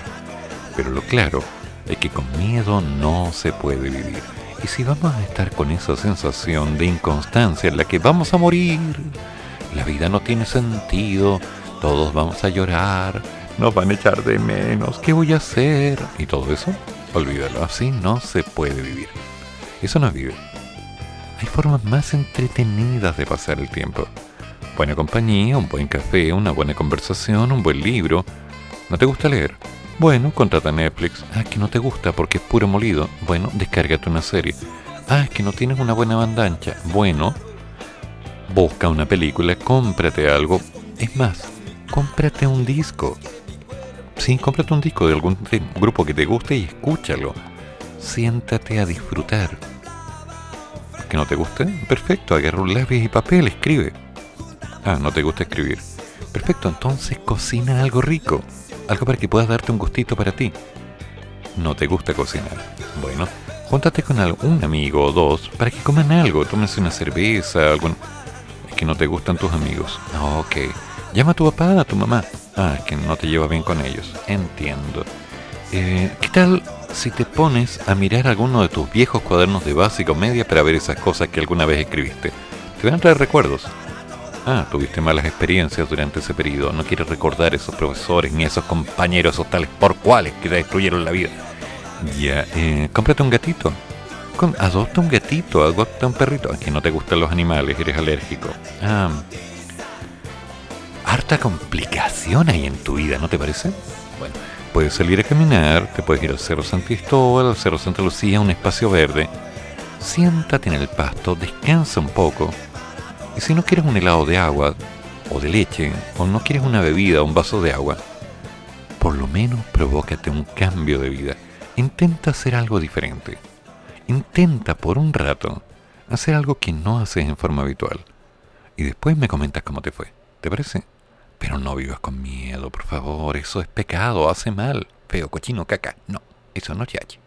Pero lo claro es que con miedo no se puede vivir. Y si vamos a estar con esa sensación de inconstancia en la que vamos a morir, la vida no tiene sentido, todos vamos a llorar, nos van a echar de menos, ¿qué voy a hacer? Y todo eso, olvídalo, así no se puede vivir. Eso no es. Hay formas más entretenidas de pasar el tiempo. Buena compañía, un buen café, una buena conversación, un buen libro. ¿No te gusta leer? Bueno, contrata Netflix. Ah, que no te gusta porque es puro molido. Bueno, descárgate una serie. Ah, que no tienes una buena banda ancha. Bueno, busca una película, cómprate algo. Es más, cómprate un disco. Sí, cómprate un disco de algún grupo que te guste y escúchalo. Siéntate a disfrutar. ¿Que no te guste? Perfecto, agarra un lápiz y papel, escribe. Ah, no te gusta escribir. Perfecto, entonces cocina algo rico. Algo para que puedas darte un gustito para ti. No te gusta cocinar. Bueno, júntate con algún amigo o dos para que coman algo. Tómense una cerveza, algún... Que no te gustan tus amigos. Ok. Llama a tu papá, a tu mamá. Ah, que no te llevas bien con ellos. Entiendo. Eh, ¿Qué tal si te pones a mirar alguno de tus viejos cuadernos de básica o media para ver esas cosas que alguna vez escribiste? Te van a traer recuerdos. Ah, tuviste malas experiencias durante ese periodo. No quieres recordar esos profesores ni esos compañeros esos tales por cuales que te destruyeron la vida. Ya, eh, cómprate un gatito. Adopta un gatito, adopta un perrito. Es no te gustan los animales, eres alérgico. Ah, harta complicación hay en tu vida, ¿no te parece? Bueno, Puedes salir a caminar, te puedes ir al Cerro San Cristóbal, al Cerro Santa Lucía, un espacio verde. Siéntate en el pasto, descansa un poco. Y si no quieres un helado de agua o de leche, o no quieres una bebida o un vaso de agua, por lo menos provócate un cambio de vida. Intenta hacer algo diferente. Intenta por un rato hacer algo que no haces en forma habitual. Y después me comentas cómo te fue. ¿Te parece? Pero no vivas con miedo, por favor. Eso es pecado, hace mal. Feo, cochino, caca. No, eso no es.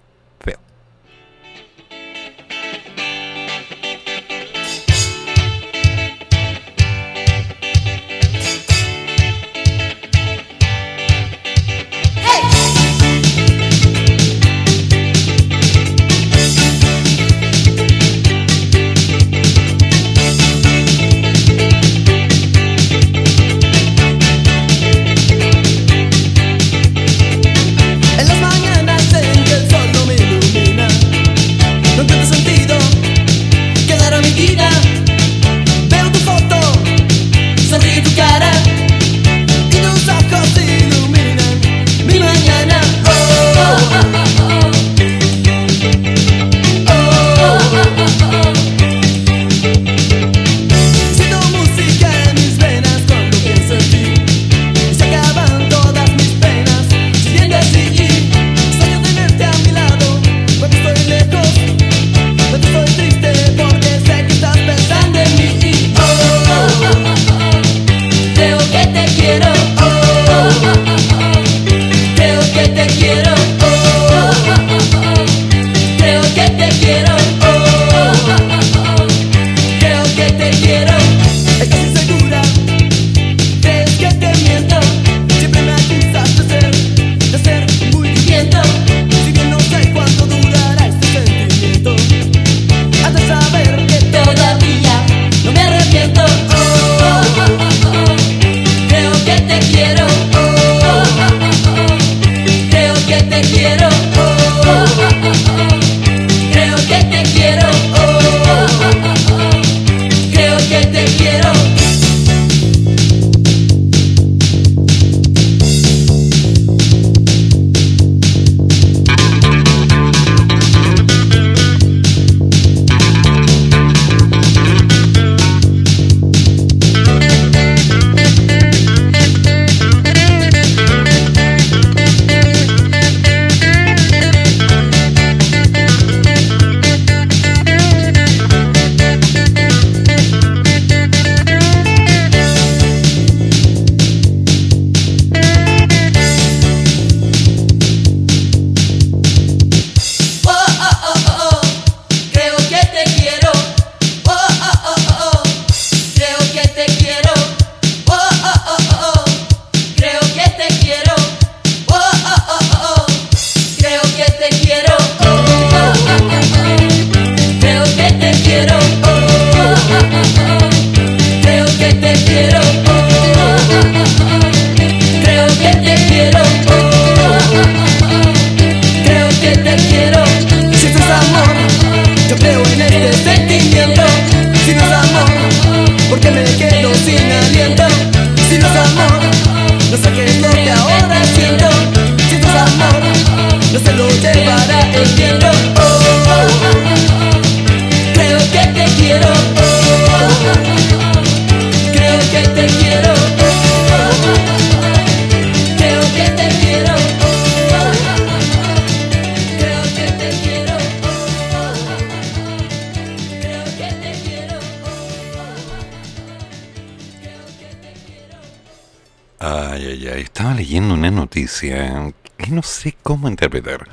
Que no sé cómo interpretar.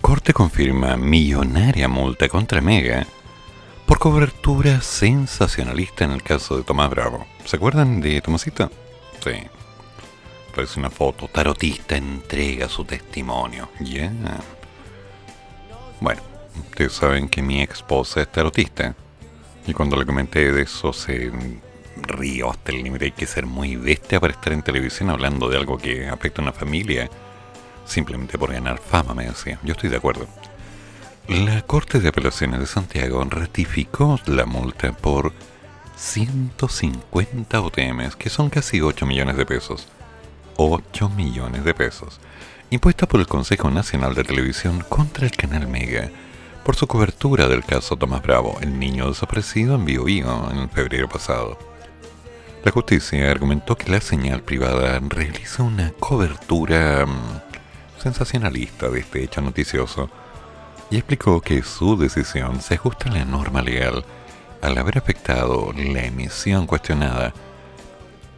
Corte confirma millonaria multa contra Mega por cobertura sensacionalista en el caso de Tomás Bravo. ¿Se acuerdan de Tomasito? Sí. Parece una foto. Tarotista entrega su testimonio. Ya. Bueno, ustedes saben que mi esposa es tarotista. Y cuando le comenté de eso se río hasta el límite. Hay que ser muy bestia para estar en televisión hablando de algo que afecta a una familia. Simplemente por ganar fama, me decía. Yo estoy de acuerdo. La Corte de Apelaciones de Santiago ratificó la multa por 150 OTMs, que son casi 8 millones de pesos. 8 millones de pesos. impuesta por el Consejo Nacional de Televisión contra el canal Mega por su cobertura del caso Tomás Bravo, el niño desaparecido en Bio Bio en febrero pasado. La justicia argumentó que la señal privada realiza una cobertura mm, sensacionalista de este hecho noticioso y explicó que su decisión se ajusta a la norma legal al haber afectado la emisión cuestionada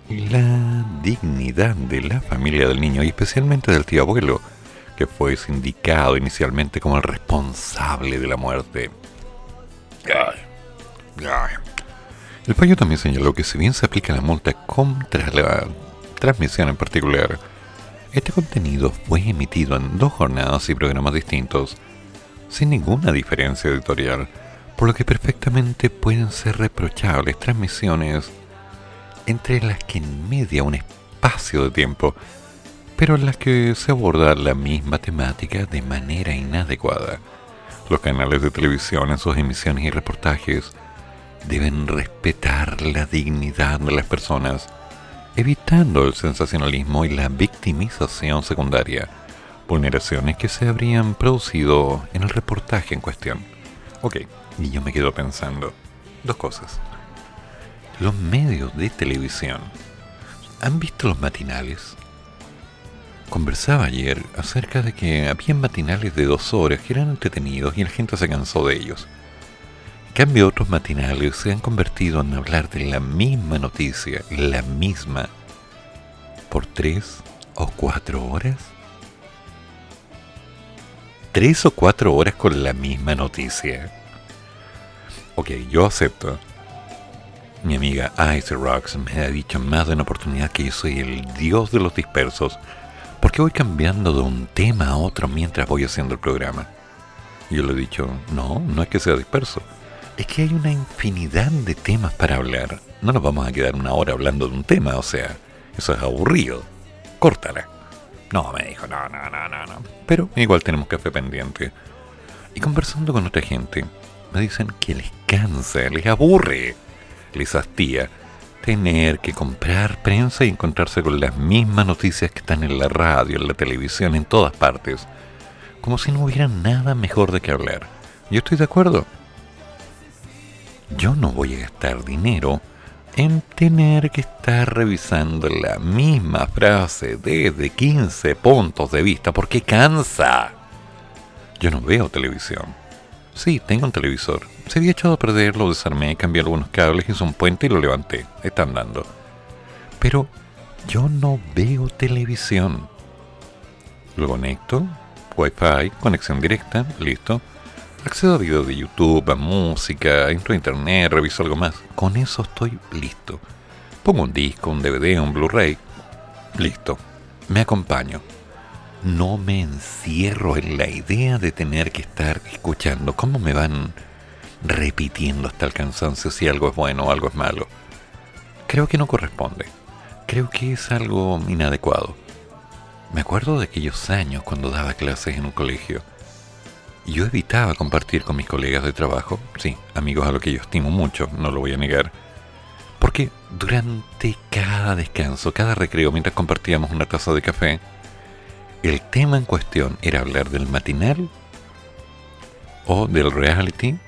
la dignidad de la familia del niño y especialmente del tío abuelo, que fue sindicado inicialmente como el responsable de la muerte. El fallo también señaló que si bien se aplica la multa contra la transmisión en particular, este contenido fue emitido en dos jornadas y programas distintos, sin ninguna diferencia editorial, por lo que perfectamente pueden ser reprochables transmisiones entre las que media un espacio de tiempo, pero en las que se aborda la misma temática de manera inadecuada. Los canales de televisión en sus emisiones y reportajes deben respetar la dignidad de las personas, evitando el sensacionalismo y la victimización secundaria, vulneraciones que se habrían producido en el reportaje en cuestión. Ok, y yo me quedo pensando dos cosas. Los medios de televisión, ¿han visto los matinales? Conversaba ayer acerca de que había matinales de dos horas que eran entretenidos y la gente se cansó de ellos. En cambio, otros matinales se han convertido en hablar de la misma noticia, la misma, por tres o cuatro horas. Tres o cuatro horas con la misma noticia. Ok, yo acepto. Mi amiga Ice Rocks me ha dicho más de una oportunidad que yo soy el dios de los dispersos, porque voy cambiando de un tema a otro mientras voy haciendo el programa. Yo le he dicho, no, no es que sea disperso, es que hay una infinidad de temas para hablar. No nos vamos a quedar una hora hablando de un tema, o sea, eso es aburrido. Córtala. No, me dijo, no, no, no, no, no. Pero igual tenemos café pendiente. Y conversando con otra gente, me dicen que les cansa, les aburre, les hastía tener que comprar prensa y encontrarse con las mismas noticias que están en la radio, en la televisión, en todas partes. Como si no hubiera nada mejor de qué hablar. Yo estoy de acuerdo. Yo no voy a gastar dinero en tener que estar revisando la misma frase desde 15 puntos de vista porque cansa. Yo no veo televisión. Sí, tengo un televisor. Se había echado a perder, lo desarmé, cambié algunos cables, hice un puente y lo levanté. Está andando. Pero yo no veo televisión. Lo conecto, Wi-Fi, conexión directa, listo. Accedo a videos de YouTube, a música, entro a internet, reviso algo más. Con eso estoy listo. Pongo un disco, un DVD, un Blu-ray. Listo. Me acompaño. No me encierro en la idea de tener que estar escuchando cómo me van repitiendo hasta el cansancio si algo es bueno o algo es malo. Creo que no corresponde. Creo que es algo inadecuado. Me acuerdo de aquellos años cuando daba clases en un colegio. Yo evitaba compartir con mis colegas de trabajo, sí, amigos a los que yo estimo mucho, no lo voy a negar, porque durante cada descanso, cada recreo, mientras compartíamos una taza de café, el tema en cuestión era hablar del matinal o del reality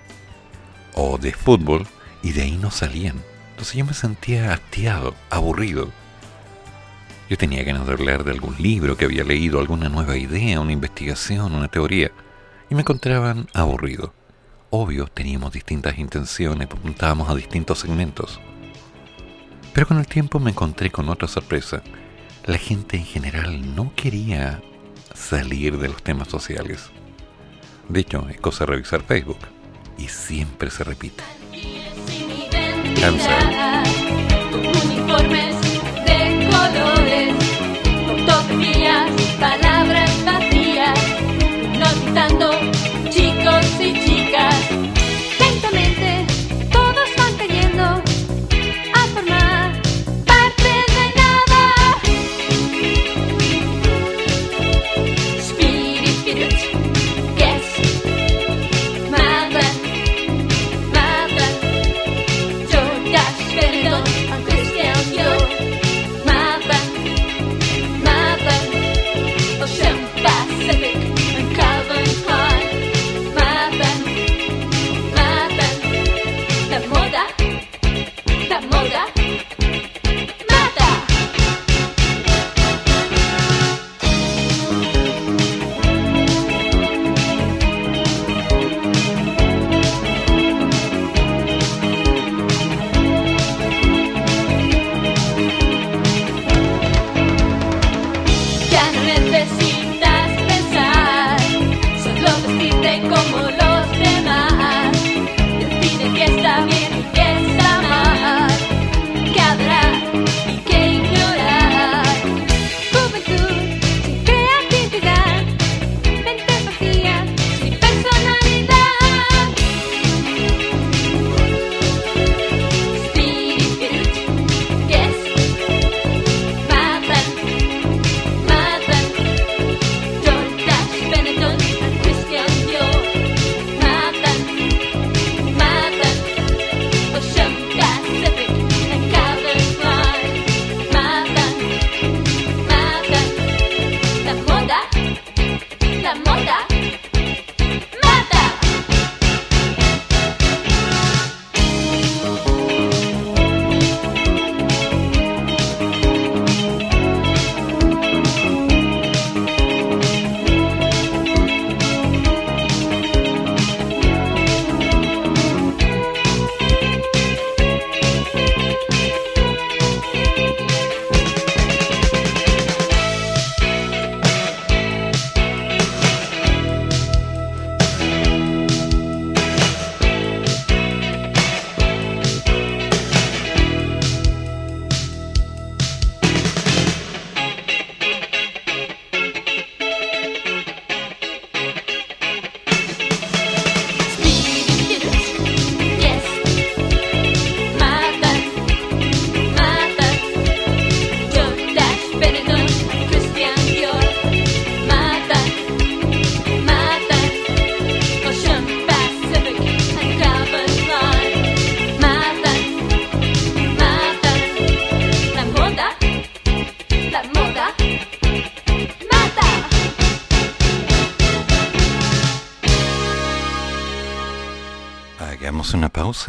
o de fútbol y de ahí no salían. Entonces yo me sentía hastiado, aburrido. Yo tenía ganas de hablar de algún libro que había leído, alguna nueva idea, una investigación, una teoría, y me encontraban aburrido. Obvio, teníamos distintas intenciones, apuntábamos a distintos segmentos. Pero con el tiempo me encontré con otra sorpresa. La gente en general no quería salir de los temas sociales. De hecho, es cosa de revisar Facebook y siempre se repite. Cáncer. Uniformes de colores,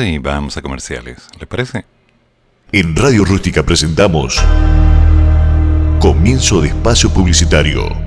y vamos a comerciales. ¿Les parece? En Radio Rústica presentamos Comienzo de Espacio Publicitario.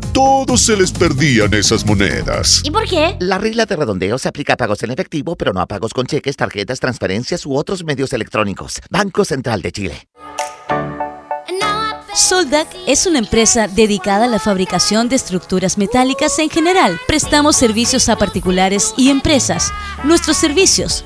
todos se les perdían esas monedas. ¿Y por qué? La regla de redondeo se aplica a pagos en efectivo, pero no a pagos con cheques, tarjetas, transferencias u otros medios electrónicos. Banco Central de Chile. Soldac es una empresa dedicada a la fabricación de estructuras metálicas en general. Prestamos servicios a particulares y empresas. Nuestros servicios,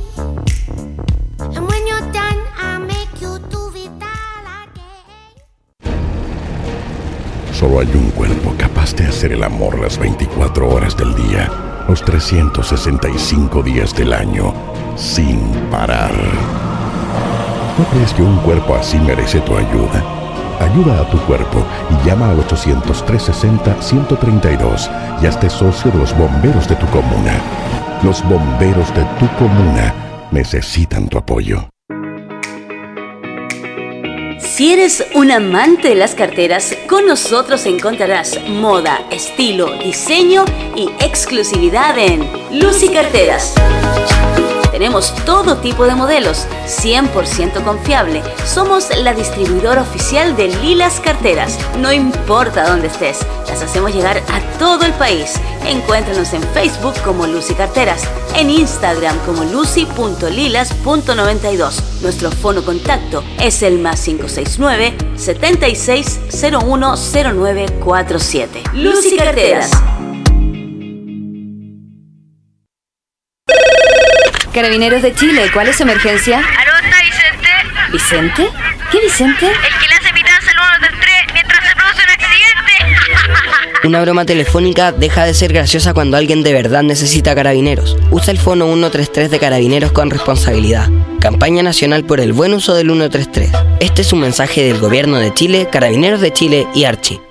Solo hay un cuerpo capaz de hacer el amor las 24 horas del día, los 365 días del año, sin parar. ¿No crees que un cuerpo así merece tu ayuda? Ayuda a tu cuerpo y llama al 800-360-132 y hazte socio de los bomberos de tu comuna. Los bomberos de tu comuna necesitan tu apoyo. Si eres un amante de las carteras, con nosotros encontrarás moda, estilo, diseño y exclusividad en Lucy Carteras. Tenemos todo tipo de modelos, 100% confiable. Somos la distribuidora oficial de Lilas Carteras. No importa dónde estés, las hacemos llegar a todo el país. Encuéntranos en Facebook como Lucy Carteras, en Instagram como lucy.lilas.92. Nuestro fono contacto es el más 569 76010947. Lucy Carteras. Carabineros de Chile, ¿cuál es su emergencia? ¿Aló, está Vicente? ¿Vicente? ¿Qué Vicente? El Una broma telefónica deja de ser graciosa cuando alguien de verdad necesita carabineros. Usa el fono 133 de carabineros con responsabilidad. Campaña Nacional por el Buen Uso del 133. Este es un mensaje del Gobierno de Chile, Carabineros de Chile y Archie.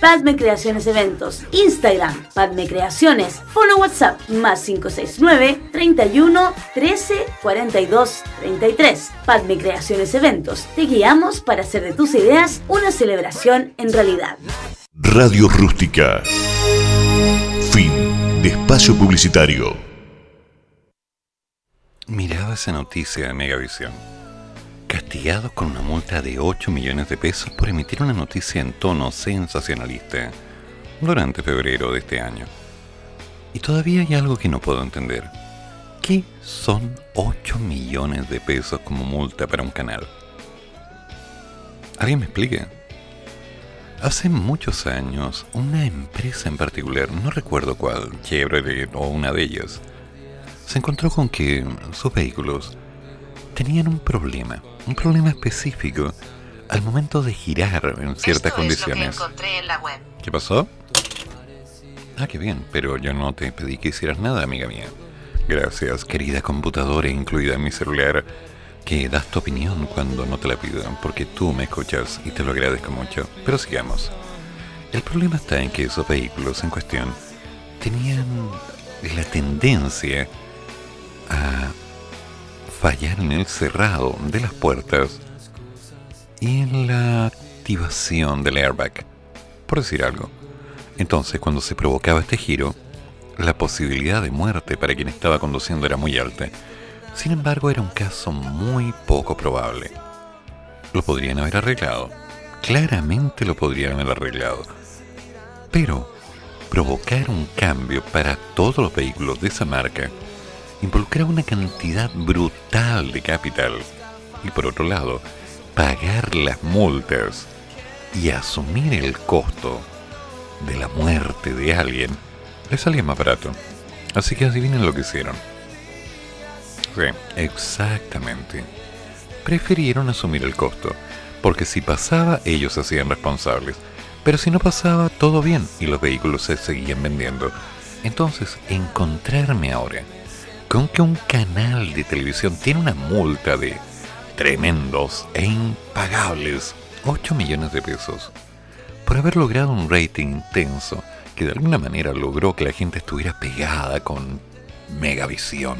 Padme Creaciones Eventos, Instagram, Padme Creaciones, Follow WhatsApp, más 569 31 13 42 33. Padme Creaciones Eventos, te guiamos para hacer de tus ideas una celebración en realidad. Radio Rústica. Fin de espacio publicitario. Miraba esa noticia de Megavisión. Castigados con una multa de 8 millones de pesos por emitir una noticia en tono sensacionalista durante febrero de este año. Y todavía hay algo que no puedo entender. ¿Qué son 8 millones de pesos como multa para un canal? ¿Alguien me explique? Hace muchos años, una empresa en particular, no recuerdo cuál, Chevrolet o una de ellas, se encontró con que sus vehículos tenían un problema, un problema específico al momento de girar en ciertas condiciones. ¿Qué pasó? Ah, qué bien, pero yo no te pedí que hicieras nada, amiga mía. Gracias, querida computadora incluida en mi celular, que das tu opinión cuando no te la pido, porque tú me escuchas y te lo agradezco mucho. Pero sigamos. El problema está en que esos vehículos en cuestión tenían la tendencia a fallar en el cerrado de las puertas y en la activación del airbag, por decir algo. Entonces, cuando se provocaba este giro, la posibilidad de muerte para quien estaba conduciendo era muy alta. Sin embargo, era un caso muy poco probable. Lo podrían haber arreglado. Claramente lo podrían haber arreglado. Pero provocar un cambio para todos los vehículos de esa marca involucraba una cantidad brutal de capital. Y por otro lado, pagar las multas y asumir el costo de la muerte de alguien le salía más barato. Así que adivinen lo que hicieron. Sí, exactamente. Prefirieron asumir el costo, porque si pasaba ellos se hacían responsables, pero si no pasaba todo bien y los vehículos se seguían vendiendo. Entonces, encontrarme ahora con que un canal de televisión tiene una multa de tremendos e impagables 8 millones de pesos por haber logrado un rating intenso que de alguna manera logró que la gente estuviera pegada con megavisión,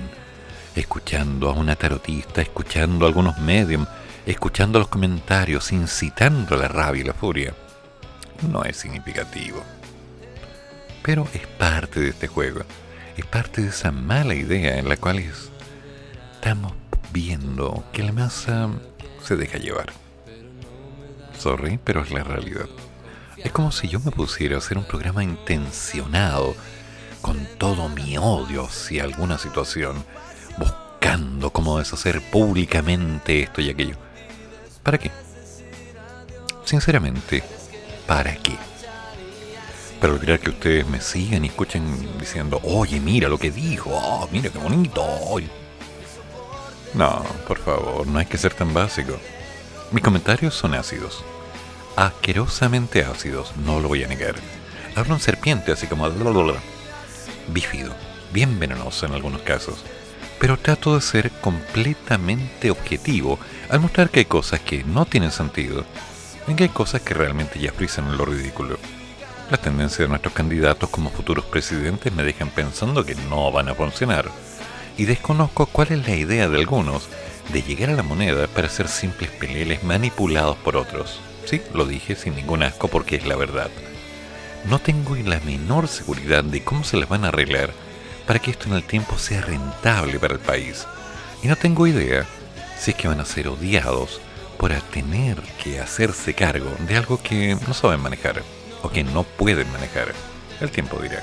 escuchando a una tarotista, escuchando a algunos medium, escuchando los comentarios, incitando la rabia y la furia, no es significativo. Pero es parte de este juego, es parte de esa mala idea en la cual estamos viendo que la masa se deja llevar. Sorry, pero es la realidad. Es como si yo me pusiera a hacer un programa intencionado, con todo mi odio hacia alguna situación, buscando cómo deshacer públicamente esto y aquello. ¿Para qué? Sinceramente, ¿para qué? Para lograr que ustedes me sigan y escuchen diciendo, oye, mira lo que dijo, oh, mira qué bonito. No, por favor, no hay que ser tan básico. Mis comentarios son ácidos asquerosamente ácidos, no lo voy a negar. Hablo en serpiente, así como bífido, bien venenoso en algunos casos, pero trato de ser completamente objetivo al mostrar que hay cosas que no tienen sentido, en que hay cosas que realmente ya frisan en lo ridículo. Las tendencias de nuestros candidatos como futuros presidentes me dejan pensando que no van a funcionar, y desconozco cuál es la idea de algunos de llegar a la moneda para ser simples peleles manipulados por otros. Sí, lo dije sin ningún asco porque es la verdad. No tengo la menor seguridad de cómo se las van a arreglar para que esto en el tiempo sea rentable para el país. Y no tengo idea si es que van a ser odiados por tener que hacerse cargo de algo que no saben manejar o que no pueden manejar. El tiempo dirá.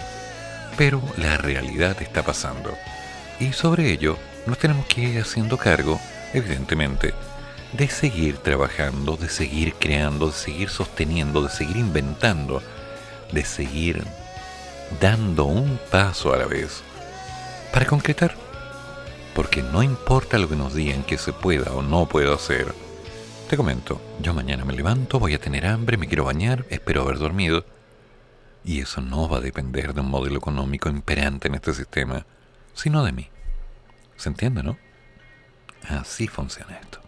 Pero la realidad está pasando. Y sobre ello nos tenemos que ir haciendo cargo, evidentemente, de seguir trabajando, de seguir creando, de seguir sosteniendo, de seguir inventando, de seguir dando un paso a la vez para concretar. Porque no importa lo que nos digan que se pueda o no puedo hacer. Te comento, yo mañana me levanto, voy a tener hambre, me quiero bañar, espero haber dormido. Y eso no va a depender de un modelo económico imperante en este sistema, sino de mí. ¿Se entiende, no? Así funciona esto.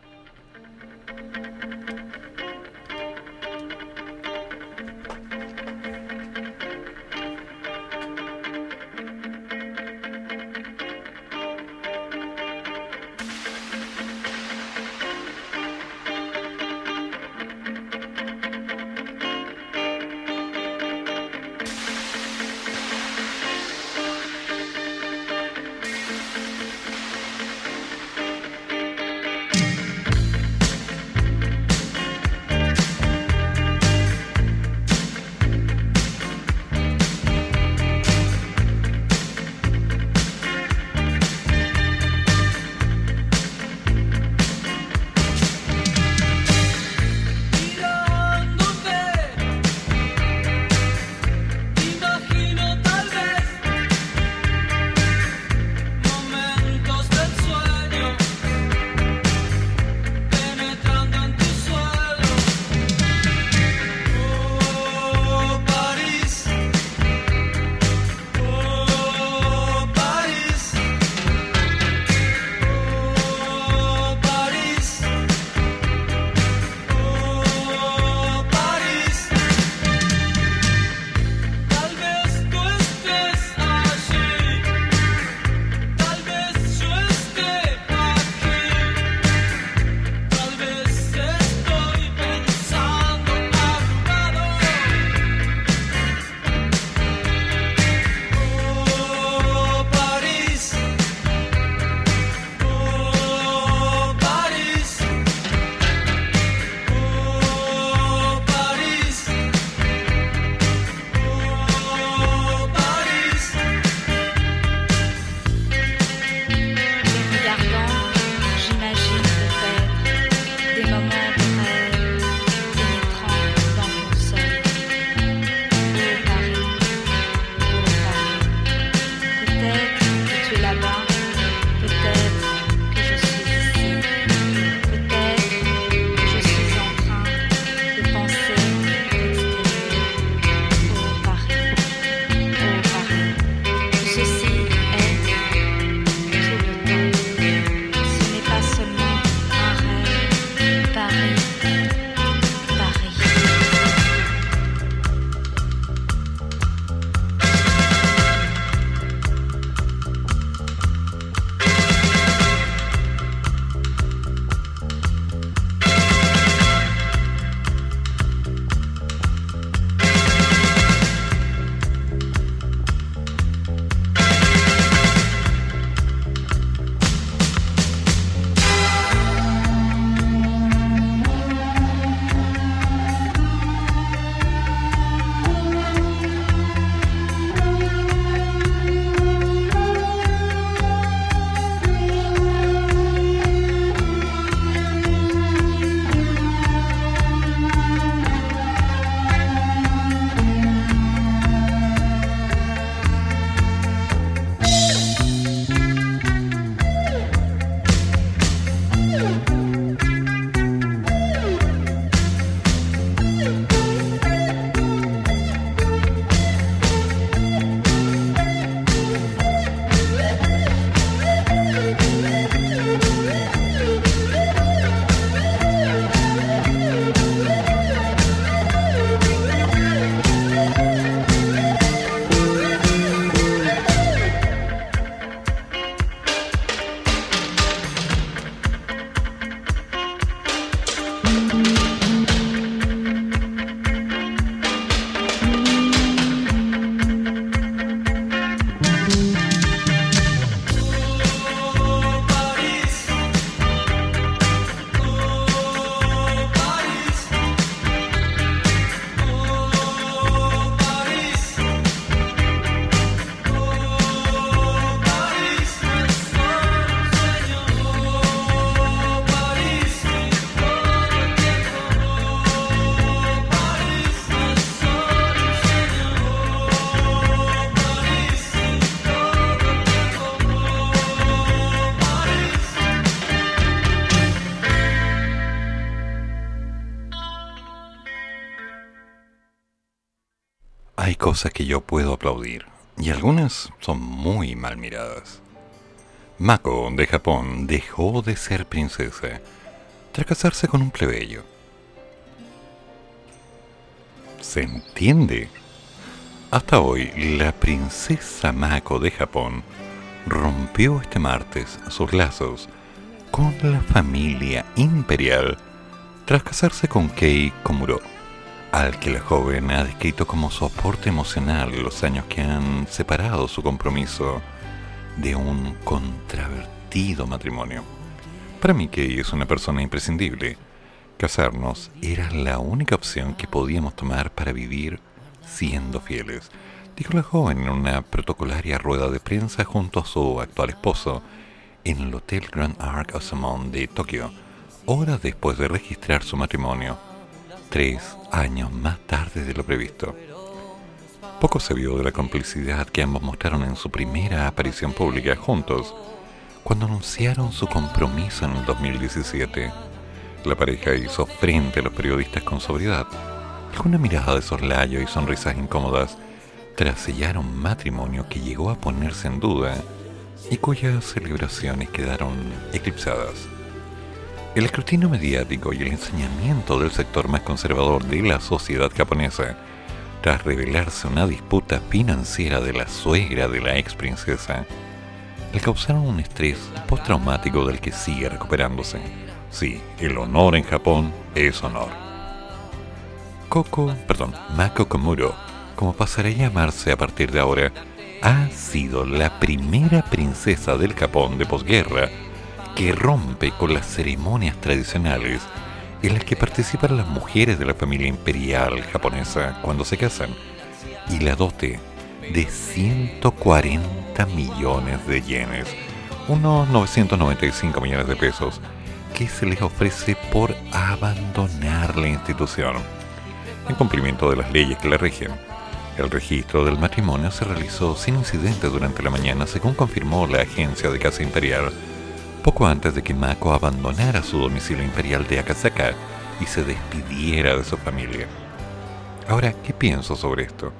Yo puedo aplaudir, y algunas son muy mal miradas. Mako de Japón dejó de ser princesa tras casarse con un plebeyo. ¿Se entiende? Hasta hoy, la princesa Mako de Japón rompió este martes sus lazos con la familia imperial tras casarse con Kei Komuro, al que la joven ha descrito como soporte emocional los años que han separado su compromiso de un contravertido matrimonio. Para mí Kei es una persona imprescindible. Casarnos era la única opción que podíamos tomar para vivir siendo fieles, dijo la joven en una protocolaria rueda de prensa junto a su actual esposo en el Hotel Grand Arc Osamon de Tokio, horas después de registrar su matrimonio, tres años más tarde de lo previsto. Poco se vio de la complicidad que ambos mostraron en su primera aparición pública juntos, cuando anunciaron su compromiso en el 2017. La pareja hizo frente a los periodistas con sobriedad, con una mirada de soslayo y sonrisas incómodas, tras sellar un matrimonio que llegó a ponerse en duda y cuyas celebraciones quedaron eclipsadas. El escrutinio mediático y el ensañamiento del sector más conservador de la sociedad japonesa, tras revelarse una disputa financiera de la suegra de la ex princesa, le causaron un estrés postraumático del que sigue recuperándose. Sí, el honor en Japón es honor. Koko, perdón, Mako Komuro, como pasará a llamarse a partir de ahora, ha sido la primera princesa del Japón de posguerra que rompe con las ceremonias tradicionales en las que participan las mujeres de la familia imperial japonesa cuando se casan y la dote de 140 millones de yenes, unos 995 millones de pesos, que se les ofrece por abandonar la institución, en cumplimiento de las leyes que la rigen. El registro del matrimonio se realizó sin incidente durante la mañana, según confirmó la agencia de Casa Imperial, poco antes de que Mako abandonara su domicilio imperial de Akasaka y se despidiera de su familia. Ahora, ¿qué pienso sobre esto?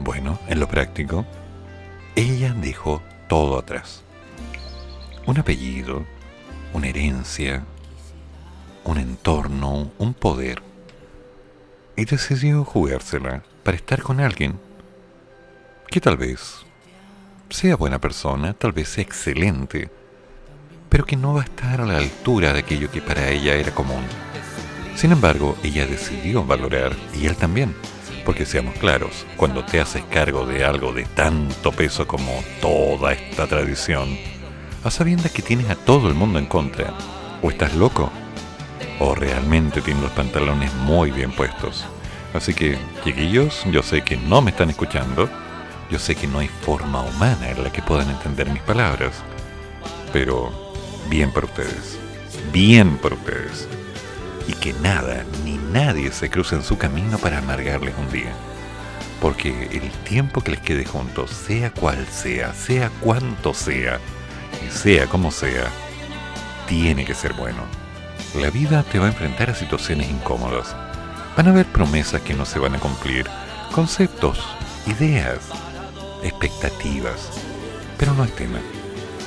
Bueno, en lo práctico, ella dejó todo atrás. Un apellido, una herencia, un entorno, un poder. Y decidió jugársela para estar con alguien que tal vez sea buena persona, tal vez sea excelente, pero que no va a estar a la altura de aquello que para ella era común. Sin embargo, ella decidió valorar, y él también, porque seamos claros, cuando te haces cargo de algo de tanto peso como toda esta tradición, a sabiendas que tienes a todo el mundo en contra, o estás loco, o realmente tienes los pantalones muy bien puestos. Así que, chiquillos, yo sé que no me están escuchando, yo sé que no hay forma humana en la que puedan entender mis palabras, pero bien por ustedes, bien por ustedes. Y que nada ni nadie se cruce en su camino para amargarles un día. Porque el tiempo que les quede juntos, sea cual sea, sea cuanto sea, y sea como sea, tiene que ser bueno. La vida te va a enfrentar a situaciones incómodas. Van a haber promesas que no se van a cumplir, conceptos, ideas, expectativas. Pero no es tema.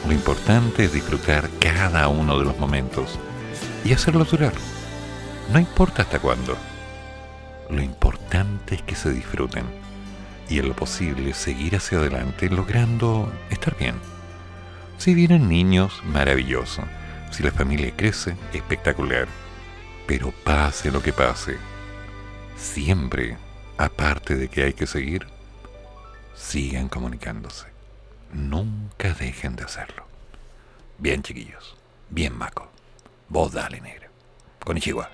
Lo importante es disfrutar cada uno de los momentos y hacerlos durar. No importa hasta cuándo. Lo importante es que se disfruten y en lo posible seguir hacia adelante logrando estar bien. Si vienen niños, maravilloso. Si la familia crece, espectacular. Pero pase lo que pase, siempre, aparte de que hay que seguir, sigan comunicándose. Nunca dejen de hacerlo. Bien, chiquillos. Bien, Maco. Vos dale, negra. Con Ichiwa.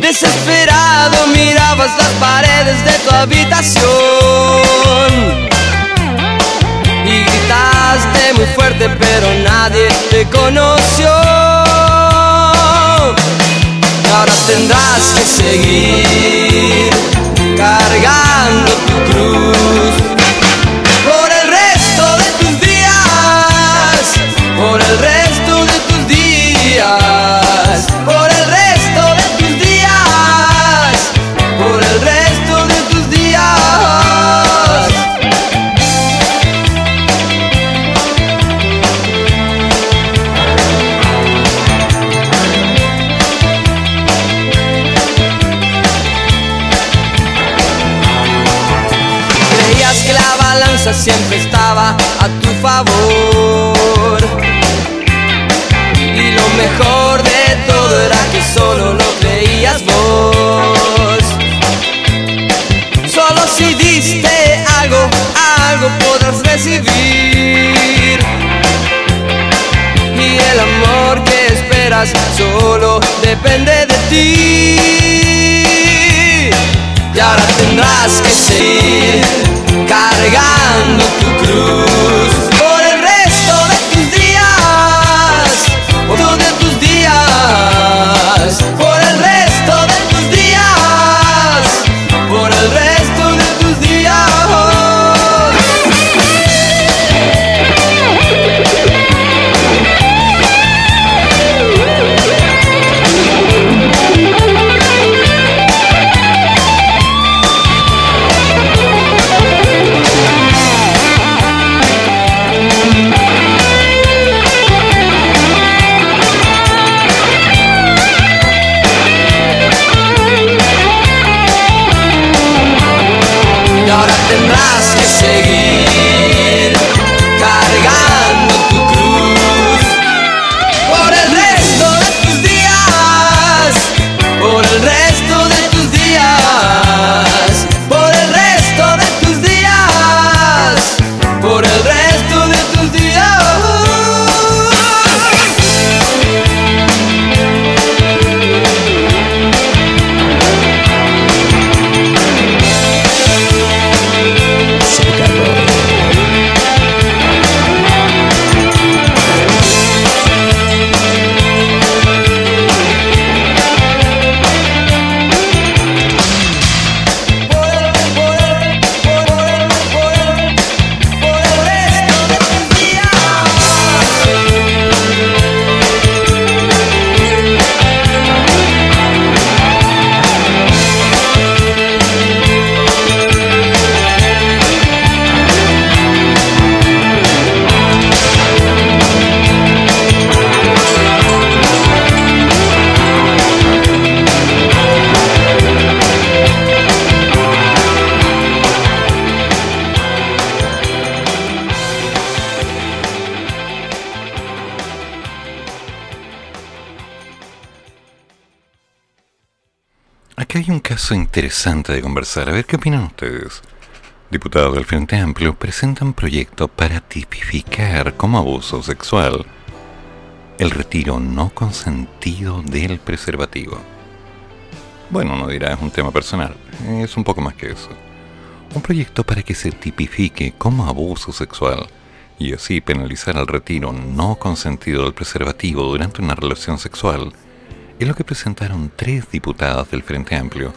Desesperado mirabas las paredes de tu habitación y gritaste muy fuerte, pero nadie te conoció. Ahora tendrás que seguir cargando tu cruz siempre estaba a tu favor. Y lo mejor de todo era que solo lo creías vos. Solo si diste algo, algo podrás recibir. Y el amor que esperas solo depende de ti. Y ahora tendrás que seguir cargando tu cruz caso interesante de conversar. A ver qué opinan ustedes. Diputados del Frente Amplio presentan proyecto para tipificar como abuso sexual el retiro no consentido del preservativo. Bueno, no dirá es un tema personal, es un poco más que eso. Un proyecto para que se tipifique como abuso sexual y así penalizar el retiro no consentido del preservativo durante una relación sexual es lo que presentaron tres diputadas del Frente Amplio,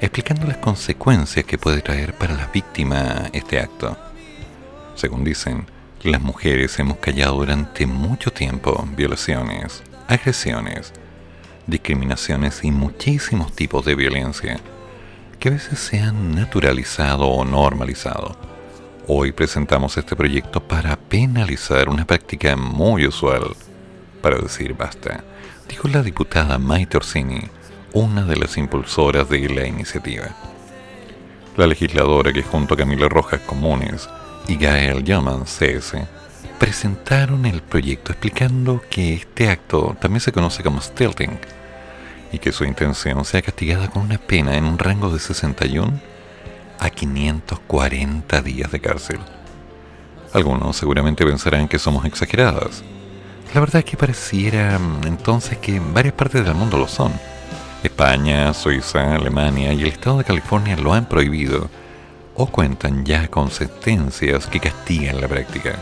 explicando las consecuencias que puede traer para las víctimas este acto. Según dicen, las mujeres hemos callado durante mucho tiempo violaciones, agresiones, discriminaciones y muchísimos tipos de violencia que a veces se han naturalizado o normalizado. Hoy presentamos este proyecto para penalizar una práctica muy usual, para decir basta dijo la diputada Maite Orsini, una de las impulsoras de la iniciativa. La legisladora que junto a Camila Rojas Comunes y Gael Yaman CS presentaron el proyecto explicando que este acto también se conoce como stealthing y que su intención sea castigada con una pena en un rango de 61 a 540 días de cárcel. Algunos seguramente pensarán que somos exageradas. La verdad es que pareciera mm, entonces que varias partes del mundo lo son. España, Suiza, Alemania y el estado de California lo han prohibido o cuentan ya con sentencias que castigan la práctica.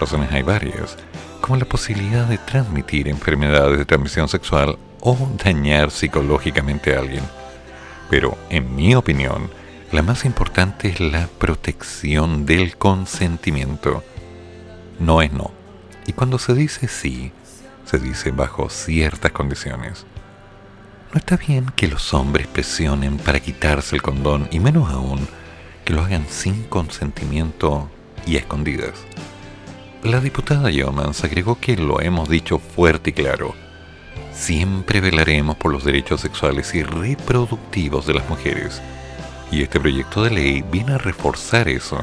Razones hay varias, como la posibilidad de transmitir enfermedades de transmisión sexual o dañar psicológicamente a alguien. Pero, en mi opinión, la más importante es la protección del consentimiento. No es no. Y cuando se dice sí, se dice bajo ciertas condiciones. No está bien que los hombres presionen para quitarse el condón y menos aún que lo hagan sin consentimiento y escondidas. La diputada Yeomans agregó que lo hemos dicho fuerte y claro. Siempre velaremos por los derechos sexuales y reproductivos de las mujeres. Y este proyecto de ley viene a reforzar eso,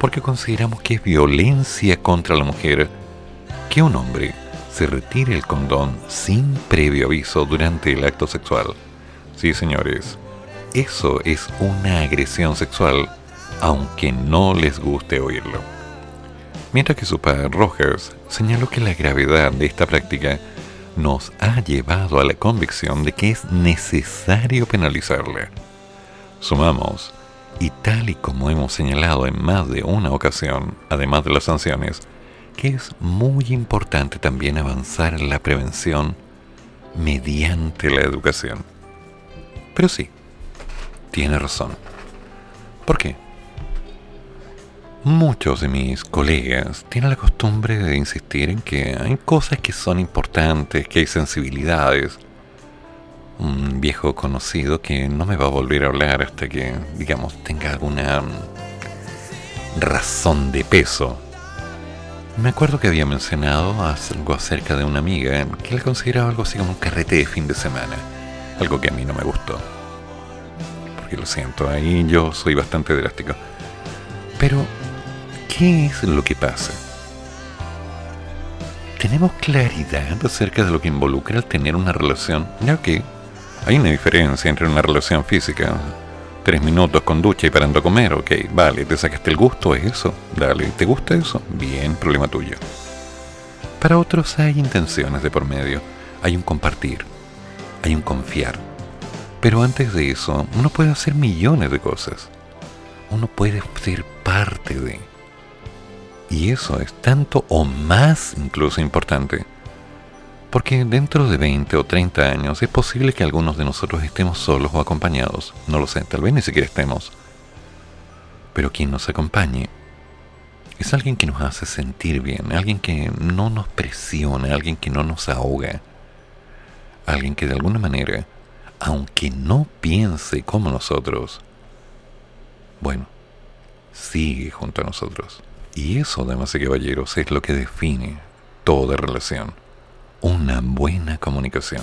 porque consideramos que es violencia contra la mujer que un hombre se retire el condón sin previo aviso durante el acto sexual. Sí, señores, eso es una agresión sexual, aunque no les guste oírlo. Mientras que su padre Rogers señaló que la gravedad de esta práctica nos ha llevado a la convicción de que es necesario penalizarla. Sumamos, y tal y como hemos señalado en más de una ocasión, además de las sanciones, que es muy importante también avanzar en la prevención mediante la educación. Pero sí, tiene razón. ¿Por qué? Muchos de mis colegas tienen la costumbre de insistir en que hay cosas que son importantes, que hay sensibilidades. Un viejo conocido que no me va a volver a hablar hasta que, digamos, tenga alguna razón de peso. Me acuerdo que había mencionado algo acerca de una amiga que él consideraba algo así como un carrete de fin de semana. Algo que a mí no me gustó. Porque lo siento, ahí yo soy bastante drástico. Pero ¿Qué es lo que pasa? ¿Tenemos claridad acerca de lo que involucra el tener una relación? Ya que hay una diferencia entre una relación física. Tres minutos con ducha y parando a comer, ok, vale, te sacaste el gusto, es eso, dale, ¿te gusta eso? Bien, problema tuyo. Para otros hay intenciones de por medio, hay un compartir, hay un confiar. Pero antes de eso, uno puede hacer millones de cosas. Uno puede ser parte de... Y eso es tanto o más incluso importante. Porque dentro de 20 o 30 años es posible que algunos de nosotros estemos solos o acompañados. No lo sé, tal vez ni siquiera estemos. Pero quien nos acompañe es alguien que nos hace sentir bien, alguien que no nos presiona, alguien que no nos ahoga. Alguien que de alguna manera, aunque no piense como nosotros, bueno, sigue junto a nosotros. Y eso, damas y caballeros, es lo que define toda relación. Una buena comunicación.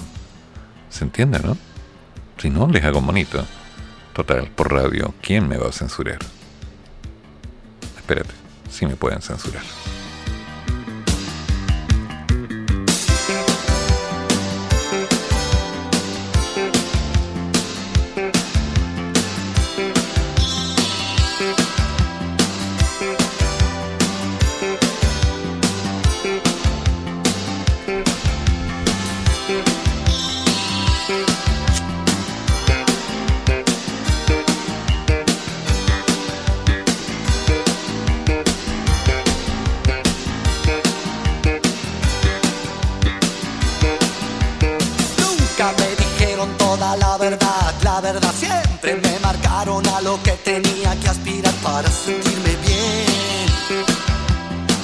¿Se entiende, no? Si no, les hago bonito. Total, por radio, ¿quién me va a censurar? Espérate, si me pueden censurar. Que tenía que aspirar para sentirme bien.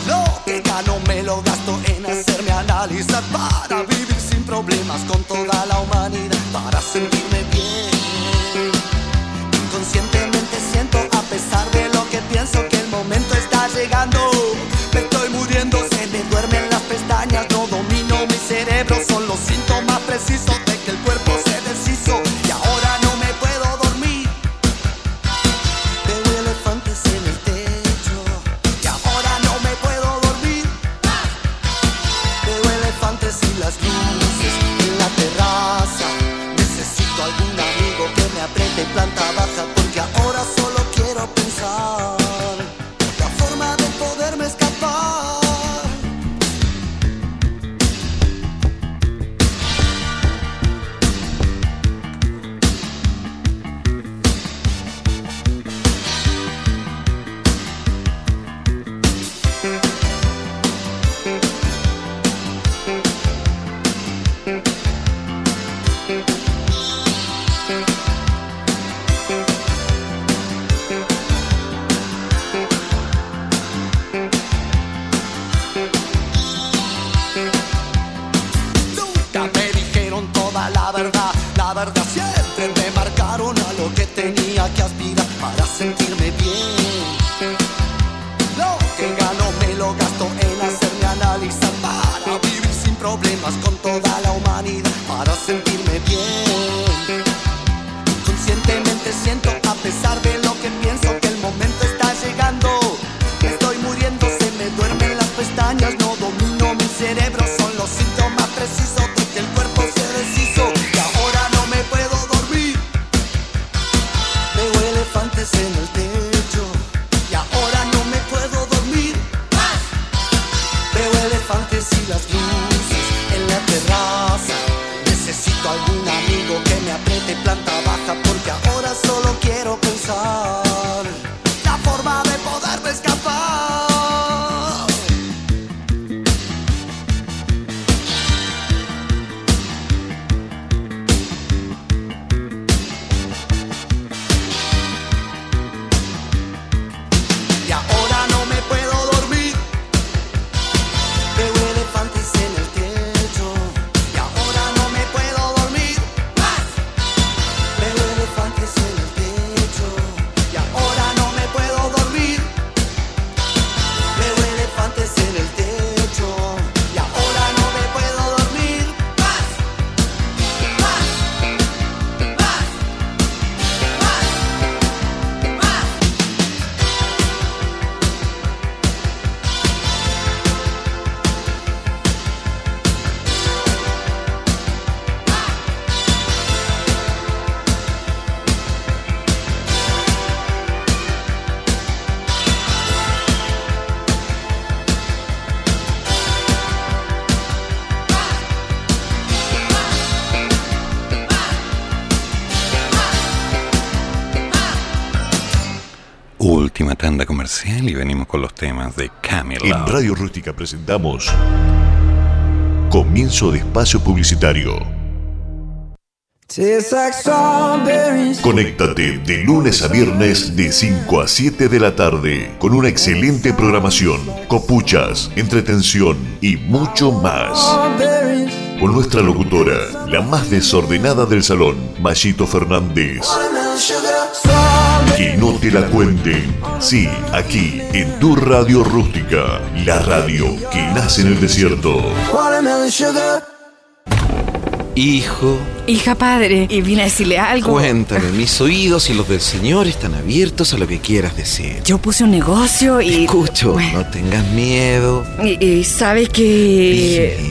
Lo que gano me lo gasto en hacerme analizar para vivir sin problemas con toda la humanidad, para sentirme bien. Inconscientemente siento a pesar de lo que pienso que el momento está llegando. Me estoy muriendo, se me duermen las pestañas, no domino mi cerebro, son los síntomas precisos cerebro, En Radio Rústica presentamos Comienzo de Espacio Publicitario. Conéctate de lunes a viernes de 5 a 7 de la tarde con una excelente programación, copuchas, entretención y mucho más. Con nuestra locutora, la más desordenada del salón, Mayito Fernández. Que no te la cuenten. Sí, aquí, en tu radio rústica, la radio que nace en el desierto. Hijo, Hija padre, y vine a decirle algo. cuéntame, mis oídos y los del Señor están abiertos a lo que quieras decir. Yo puse un negocio y. Escucho, no tengas miedo. Y, y sabe que.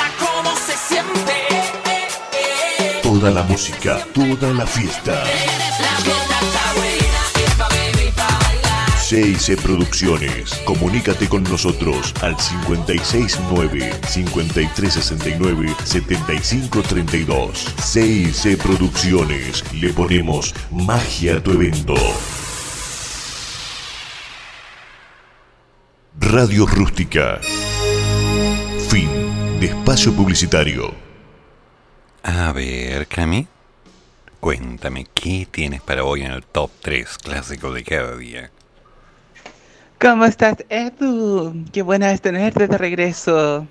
Toda la música, toda la fiesta. CIC Producciones. Comunícate con nosotros al 569-5369-7532. CIC Producciones. Le ponemos magia a tu evento. Radio Rústica. Fin de espacio publicitario. A ver, Cami, cuéntame, ¿qué tienes para hoy en el top 3 clásico de cada día? ¿Cómo estás, Edu? Qué buena es tenerte de regreso.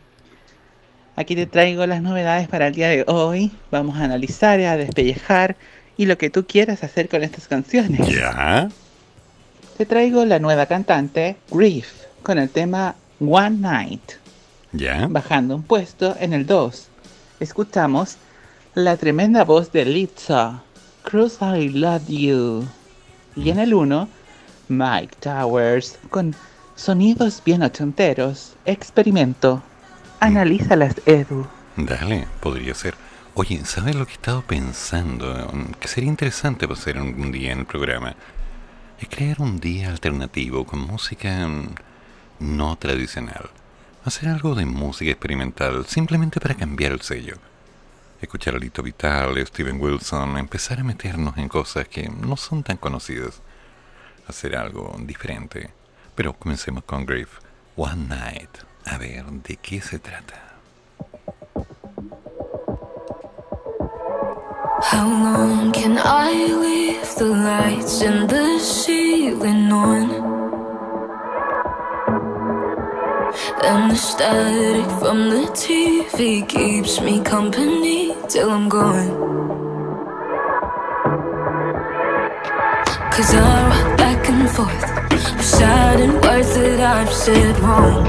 Aquí te traigo las novedades para el día de hoy. Vamos a analizar, a despellejar y lo que tú quieras hacer con estas canciones. ¿Ya? Te traigo la nueva cantante, Grief, con el tema One Night. ¿Ya? Bajando un puesto en el 2. Escuchamos la tremenda voz de Litza, Cruise I Love You. Y en el 1, Mike Towers, con sonidos bien ochenteros. Experimento. Analízalas, Edu. Dale, podría ser. Oye, ¿sabes lo que he estado pensando? Que sería interesante hacer un día en el programa. Es crear un día alternativo con música mm, no tradicional. Hacer algo de música experimental, simplemente para cambiar el sello. Escuchar a Lito Vital, Steven Wilson, empezar a meternos en cosas que no son tan conocidas. Hacer algo diferente. Pero comencemos con Grief. One Night. A ver, ¿de qué se trata? How long can I leave the lights in the ceiling on? And the static from the TV keeps me company till I'm gone. Cause I rock back and forth, deciding words that I've said wrong.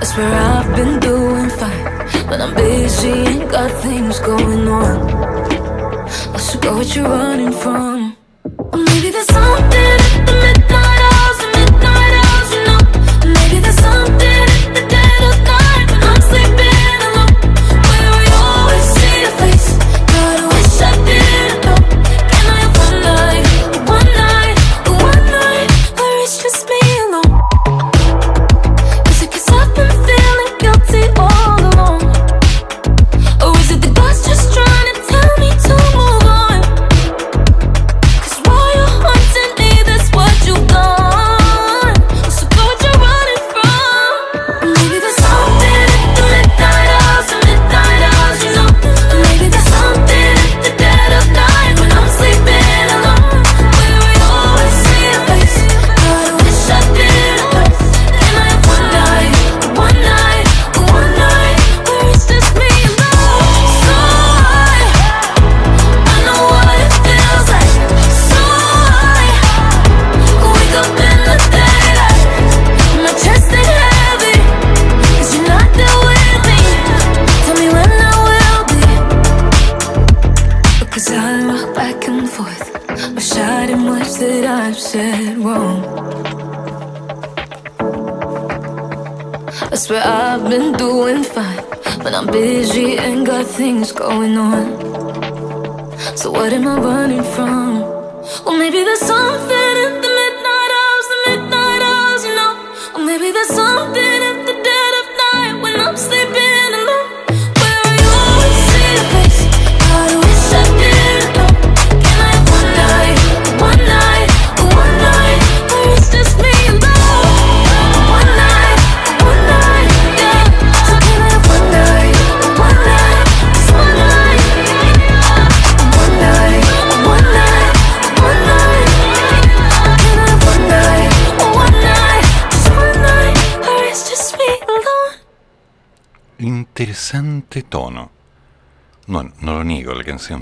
I swear I've been doing fine, but I'm busy and got things going on. I should go what you're running from. Maybe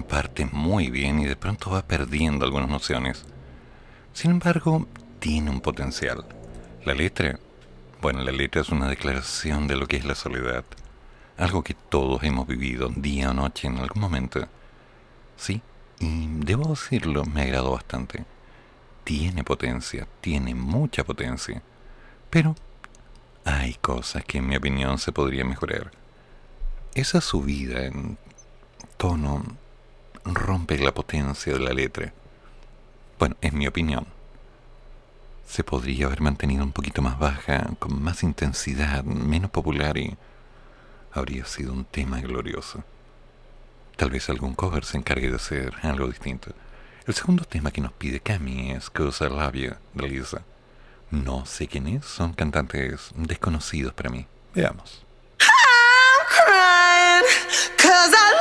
parte muy bien y de pronto va perdiendo algunas nociones. Sin embargo, tiene un potencial. La letra, bueno, la letra es una declaración de lo que es la soledad. algo que todos hemos vivido día o noche en algún momento. Sí, y debo decirlo, me agradó bastante. Tiene potencia, tiene mucha potencia, pero hay cosas que en mi opinión se podría mejorar. Esa subida en tono rompe la potencia de la letra. Bueno, es mi opinión. Se podría haber mantenido un poquito más baja, con más intensidad, menos popular y habría sido un tema glorioso. Tal vez algún cover se encargue de hacer algo distinto. El segundo tema que nos pide Cami es Cosa Labia de Lisa. No sé quién es, son cantantes desconocidos para mí. Veamos. I'm crying 'cause I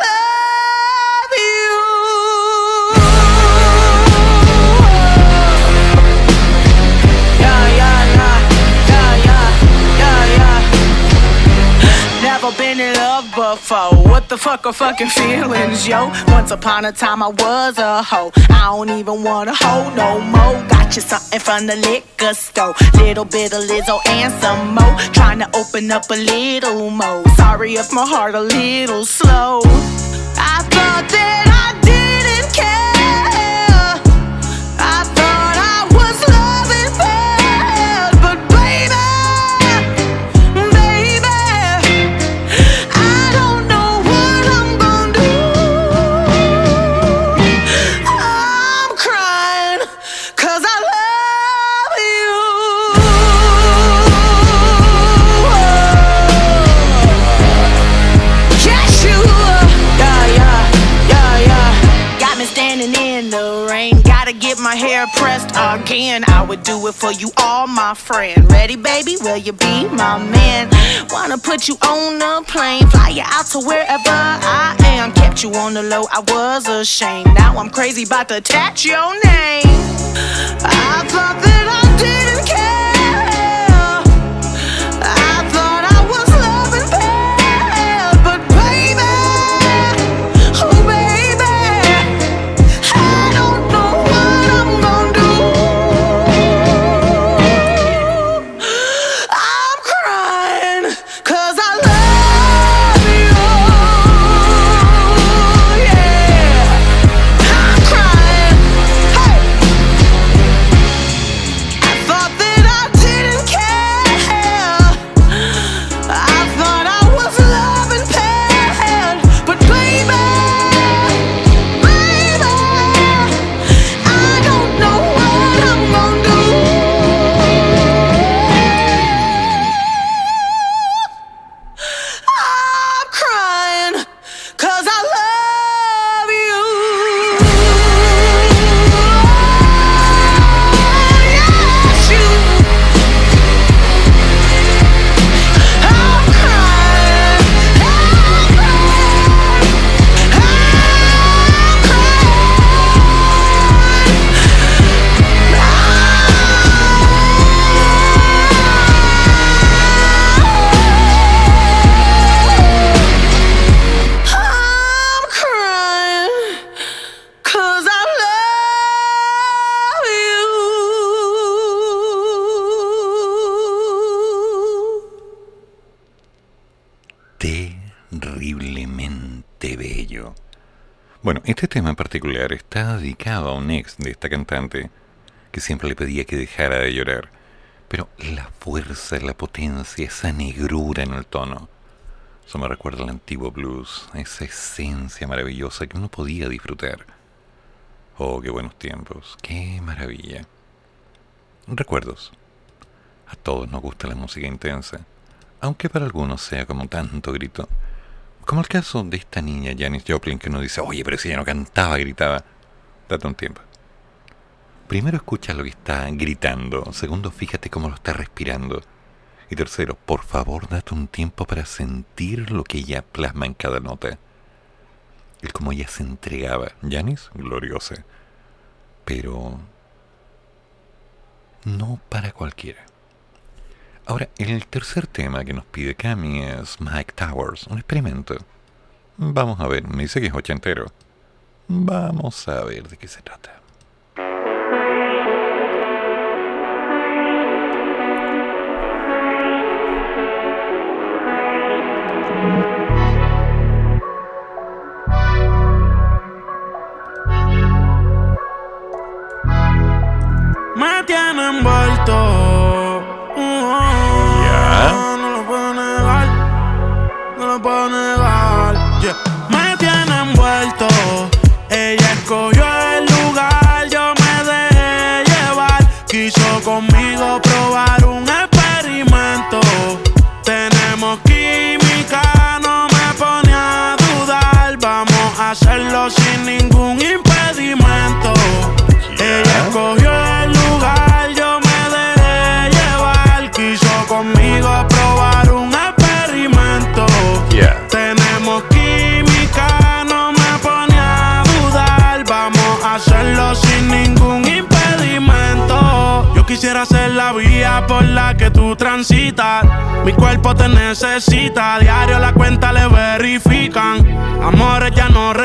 Never been in love before. What the fuck are fucking feelings, yo? Once upon a time I was a hoe. I don't even want a hoe no more. Got you something from the liquor store. Little bit of Lizzo and some more. Trying to open up a little more. Sorry if my heart a little slow. I thought that pressed again. I would do it for you, all my friend. Ready, baby? Will you be my man? Wanna put you on a plane, fly you out to wherever I am. Kept you on the low, I was ashamed. Now I'm crazy about to attach your name. I thought that I didn't care. Este tema en particular está dedicado a un ex de esta cantante que siempre le pedía que dejara de llorar. Pero la fuerza, la potencia, esa negrura en el tono. Eso me recuerda al antiguo blues, esa esencia maravillosa que uno podía disfrutar. Oh, qué buenos tiempos, qué maravilla. Recuerdos. A todos nos gusta la música intensa, aunque para algunos sea como tanto grito. Como el caso de esta niña, Janis Joplin, que uno dice, oye, pero si ella no cantaba, gritaba. Date un tiempo. Primero escucha lo que está gritando. Segundo, fíjate cómo lo está respirando. Y tercero, por favor, date un tiempo para sentir lo que ella plasma en cada nota. El cómo ella se entregaba. Janis, gloriosa. Pero no para cualquiera. Ahora, el tercer tema que nos pide Cami es Mike Towers, un experimento. Vamos a ver, me dice que es ochentero. Vamos a ver de qué se trata. Te han envuelto transitas. Mi cuerpo te necesita. Diario la cuenta le verifican. Amores ya no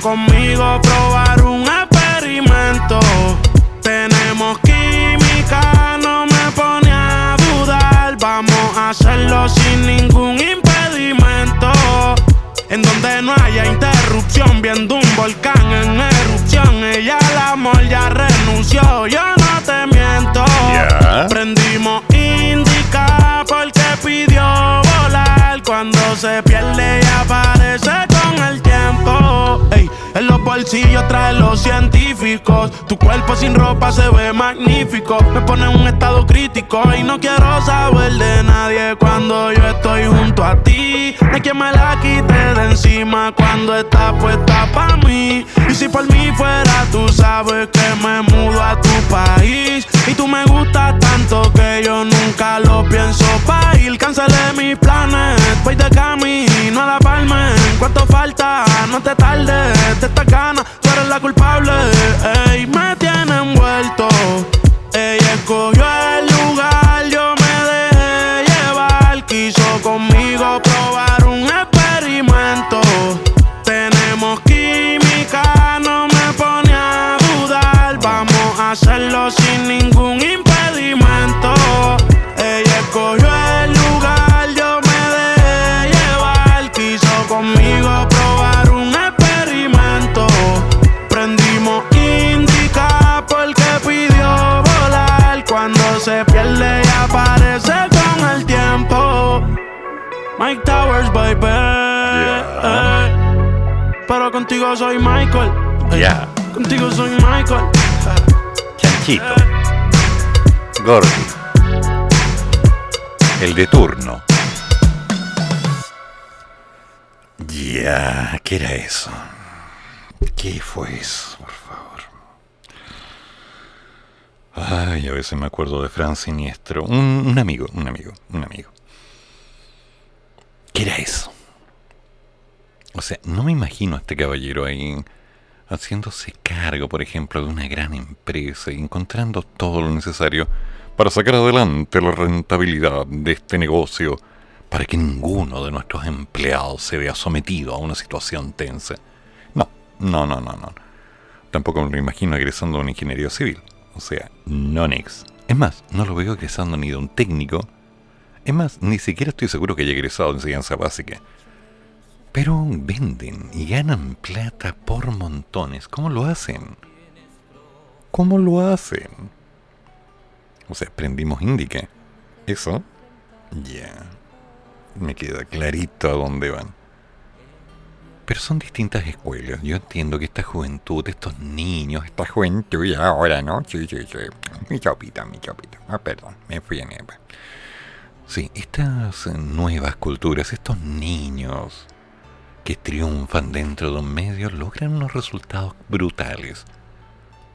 conmigo probar un experimento. Tenemos química, no me pone a dudar. Vamos a hacerlo sin ningún impedimento. En donde no haya interrupción, viendo un volcán en erupción. Ella al amor ya renunció, yo no te miento. Ya. Prendimos indica porque pidió volar. Cuando se pierde y aparece en los bolsillos trae los científicos. Tu cuerpo sin ropa se ve magnífico. Me pone en un estado crítico y no quiero saber de nadie cuando yo estoy junto a ti. Hay quien me la quite de encima cuando está puesta pa' mí. Y si por mí fuera, tú sabes que me mudo a tu país. Y tú me gustas tanto que yo nunca lo pienso pa' ir. Cancelé mis planes, voy de camino a la palma. ¿Cuánto falta? No te tardes, de esta gana, tú eres la culpable. Ey, me tiene envuelto. Ella escogió el Mike Towers, baby. Eh, Pero contigo soy Michael. Ya. Contigo soy Michael. Chanchito. Gordy. El de turno. Ya, ¿qué era eso? ¿Qué fue eso, por favor? Ay, a veces me acuerdo de Fran Siniestro. Un, un amigo, un amigo, un amigo. ¿Qué era eso? O sea, no me imagino a este caballero ahí haciéndose cargo, por ejemplo, de una gran empresa y encontrando todo lo necesario para sacar adelante la rentabilidad de este negocio, para que ninguno de nuestros empleados se vea sometido a una situación tensa. No, no, no, no, no. Tampoco me lo imagino egresando a una ingeniería civil. O sea, no nex. Es más, no lo veo egresando ni de un técnico. Es más, ni siquiera estoy seguro que haya egresado de enseñanza básica. Pero venden y ganan plata por montones. ¿Cómo lo hacen? ¿Cómo lo hacen? O sea, prendimos Indica. Eso, ya. Me queda clarito a dónde van. Pero son distintas escuelas. Yo entiendo que esta juventud, estos niños, esta juventud y ahora, ¿no? Sí, sí, sí. Mi chopita, mi chopita. Ah, perdón, me fui en Eva. Sí, estas nuevas culturas, estos niños que triunfan dentro de un medio logran unos resultados brutales.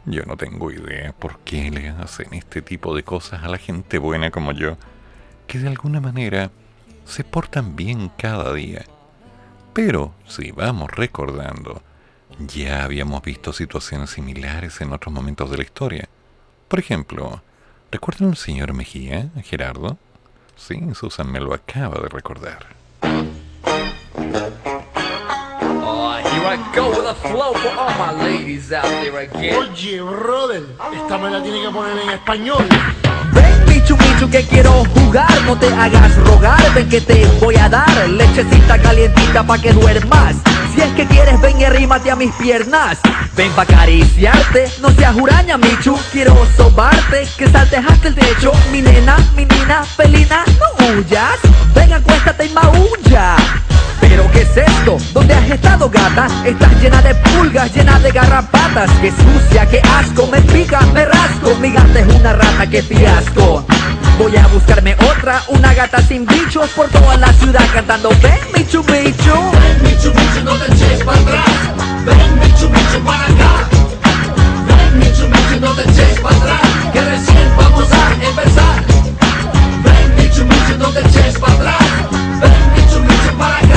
Yo no tengo idea por qué le hacen este tipo de cosas a la gente buena como yo, que de alguna manera se portan bien cada día. Pero si vamos recordando, ya habíamos visto situaciones similares en otros momentos de la historia. Por ejemplo, ¿recuerdan al señor Mejía, Gerardo? Sí, Susan me lo acaba de recordar. Here I go with a flow for all my ladies out there again. Oye, brother, esta me la tiene que poner en español. Baby, Michu Michu que quiero jugar. No te hagas rogar, ven que te voy a dar Lechecita calientita pa' que duermas. Si es que quieres ven y arrímate a mis piernas. Ven pa' acariciarte, no seas huraña Michu. Quiero sobarte, que saltes hasta el techo. Mi nena, mi nina, felina, no huyas. Ven acuéstate y maulla pero ¿qué es esto? ¿Dónde has estado gata? Estás llena de pulgas, llena de garrapatas. Qué sucia, qué asco, me pica, me rasco. Mi gata es una rata, qué fiasco. Voy a buscarme otra, una gata sin bichos. Por toda la ciudad cantando Ven Michu Michu Ven Michu Michu, no te eches para atrás. Ven Michu Michu para acá. Ven Michu Michu, no te eches para atrás. Que recién vamos a empezar. Ven Michu Michu, no te eches para atrás. Ven Michu Michu para acá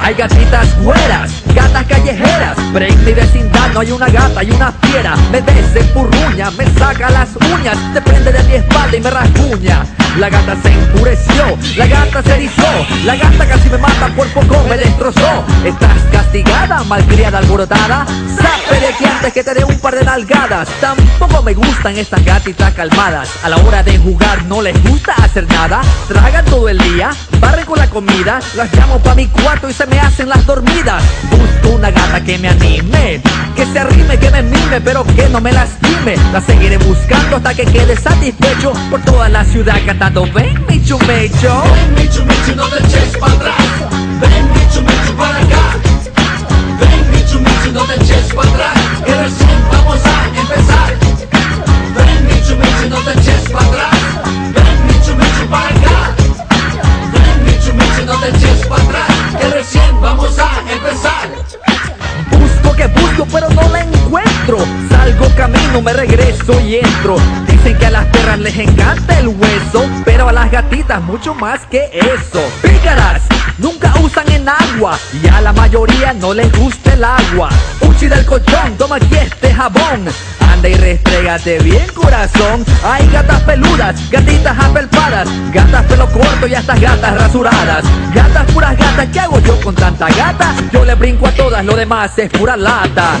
hay gatitas güeras, gatas callejeras. En mi vecindad no hay una gata, hay una fiera. Me desempurruña, me saca las uñas. Se prende de mi espalda y me rasguña. La gata se enfureció, la gata se erizó. La gata casi me mata, por poco me destrozó. Estás castigada, malcriada, alborotada. Sabe de que antes que te dé un par de nalgadas. Tampoco me gustan estas gatitas calmadas. A la hora de jugar no les gusta hacer nada. Tragan todo el día, barren con la comida Las llamo pa' mi cuarto y se me hacen las dormidas. Busco una gata que me anime Que se arrime, que me mime, pero que no me lastime. La seguiré buscando hasta que quede satisfecho Por toda la ciudad cantando Ven Michu Michu Ven Michu Michu, no te eches para atrás. Ven Michu Michu para acá. Ven Michu Michu, no te eches para atrás. Que recién vamos a empezar. Ven Michu Michu, no te eches para atrás vamos a empezar. Busco que busco pero no la encuentro Salgo camino, me regreso y entro. Dicen que a las perras les encanta el hueso Pero a las gatitas mucho más que eso. Pícaras, nunca usan en agua Y a la mayoría no les gusta el agua. Uchi del colchón, toma aquí este jabón. Anda y restrégate bien corazón. Hay gatas peludas, gatitas apelpadas Gatas pelo corto y estas gatas rasuradas. Gatas puras gatas, ¿qué hago yo con tanta gata? Yo le brinco a todas, lo demás es pura lata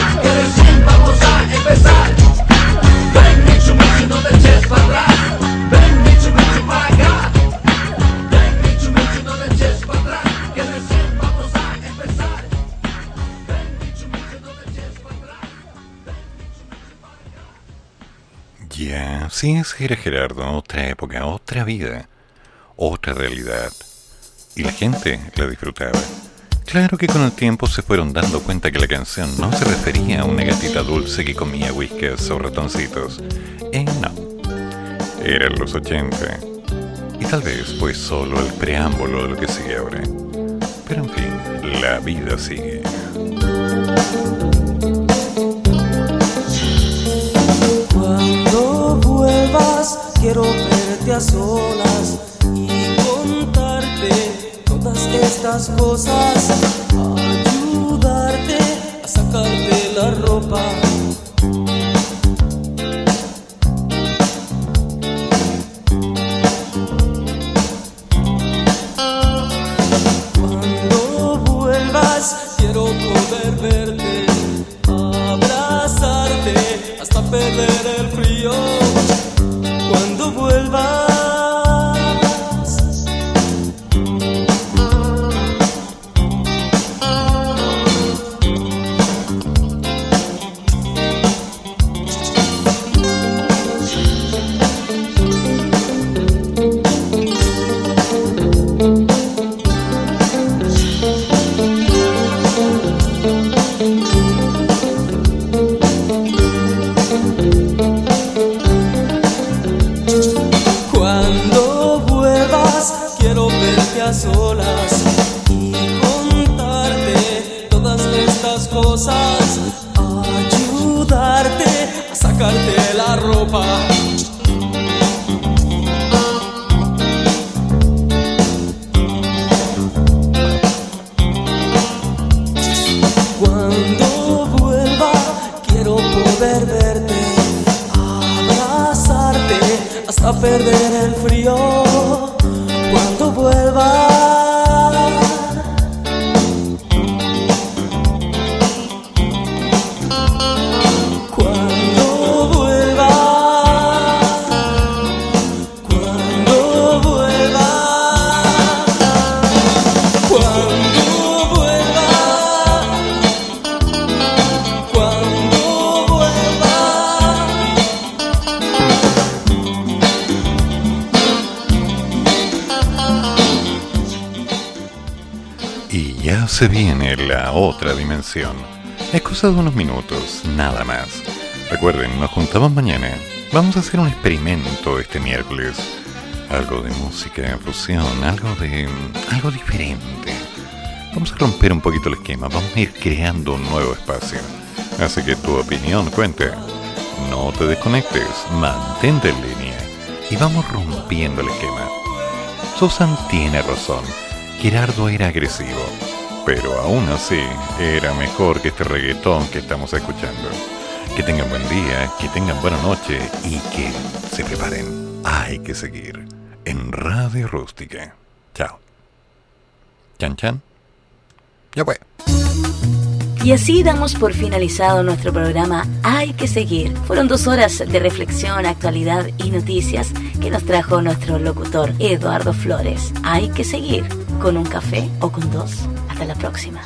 Así era Gerardo, otra época, otra vida, otra realidad. Y la gente la disfrutaba. Claro que con el tiempo se fueron dando cuenta que la canción no se refería a una gatita dulce que comía whiskies o ratoncitos. Eh, no. Eran los 80. Y tal vez fue solo el preámbulo de lo que sigue ahora. Pero en fin, la vida sigue. Quiero verte a solas y contarte todas estas cosas, ayudarte a sacarte la ropa. Cuando vuelvas quiero poder verte, abrazarte hasta perder el frío. Vamos a hacer un experimento este miércoles. Algo de música, fusión, algo de. algo diferente. Vamos a romper un poquito el esquema, vamos a ir creando un nuevo espacio. Así que tu opinión cuente. No te desconectes, mantente en línea. Y vamos rompiendo el esquema. Susan tiene razón. Gerardo era agresivo. Pero aún así, era mejor que este reggaetón que estamos escuchando. Que tengan buen día, que tengan buena noche y que se preparen. Hay que seguir en Radio Rústica. Chao. Chan chan. Ya fue. Y así damos por finalizado nuestro programa Hay que seguir. Fueron dos horas de reflexión, actualidad y noticias que nos trajo nuestro locutor Eduardo Flores. Hay que seguir con un café o con dos. Hasta la próxima.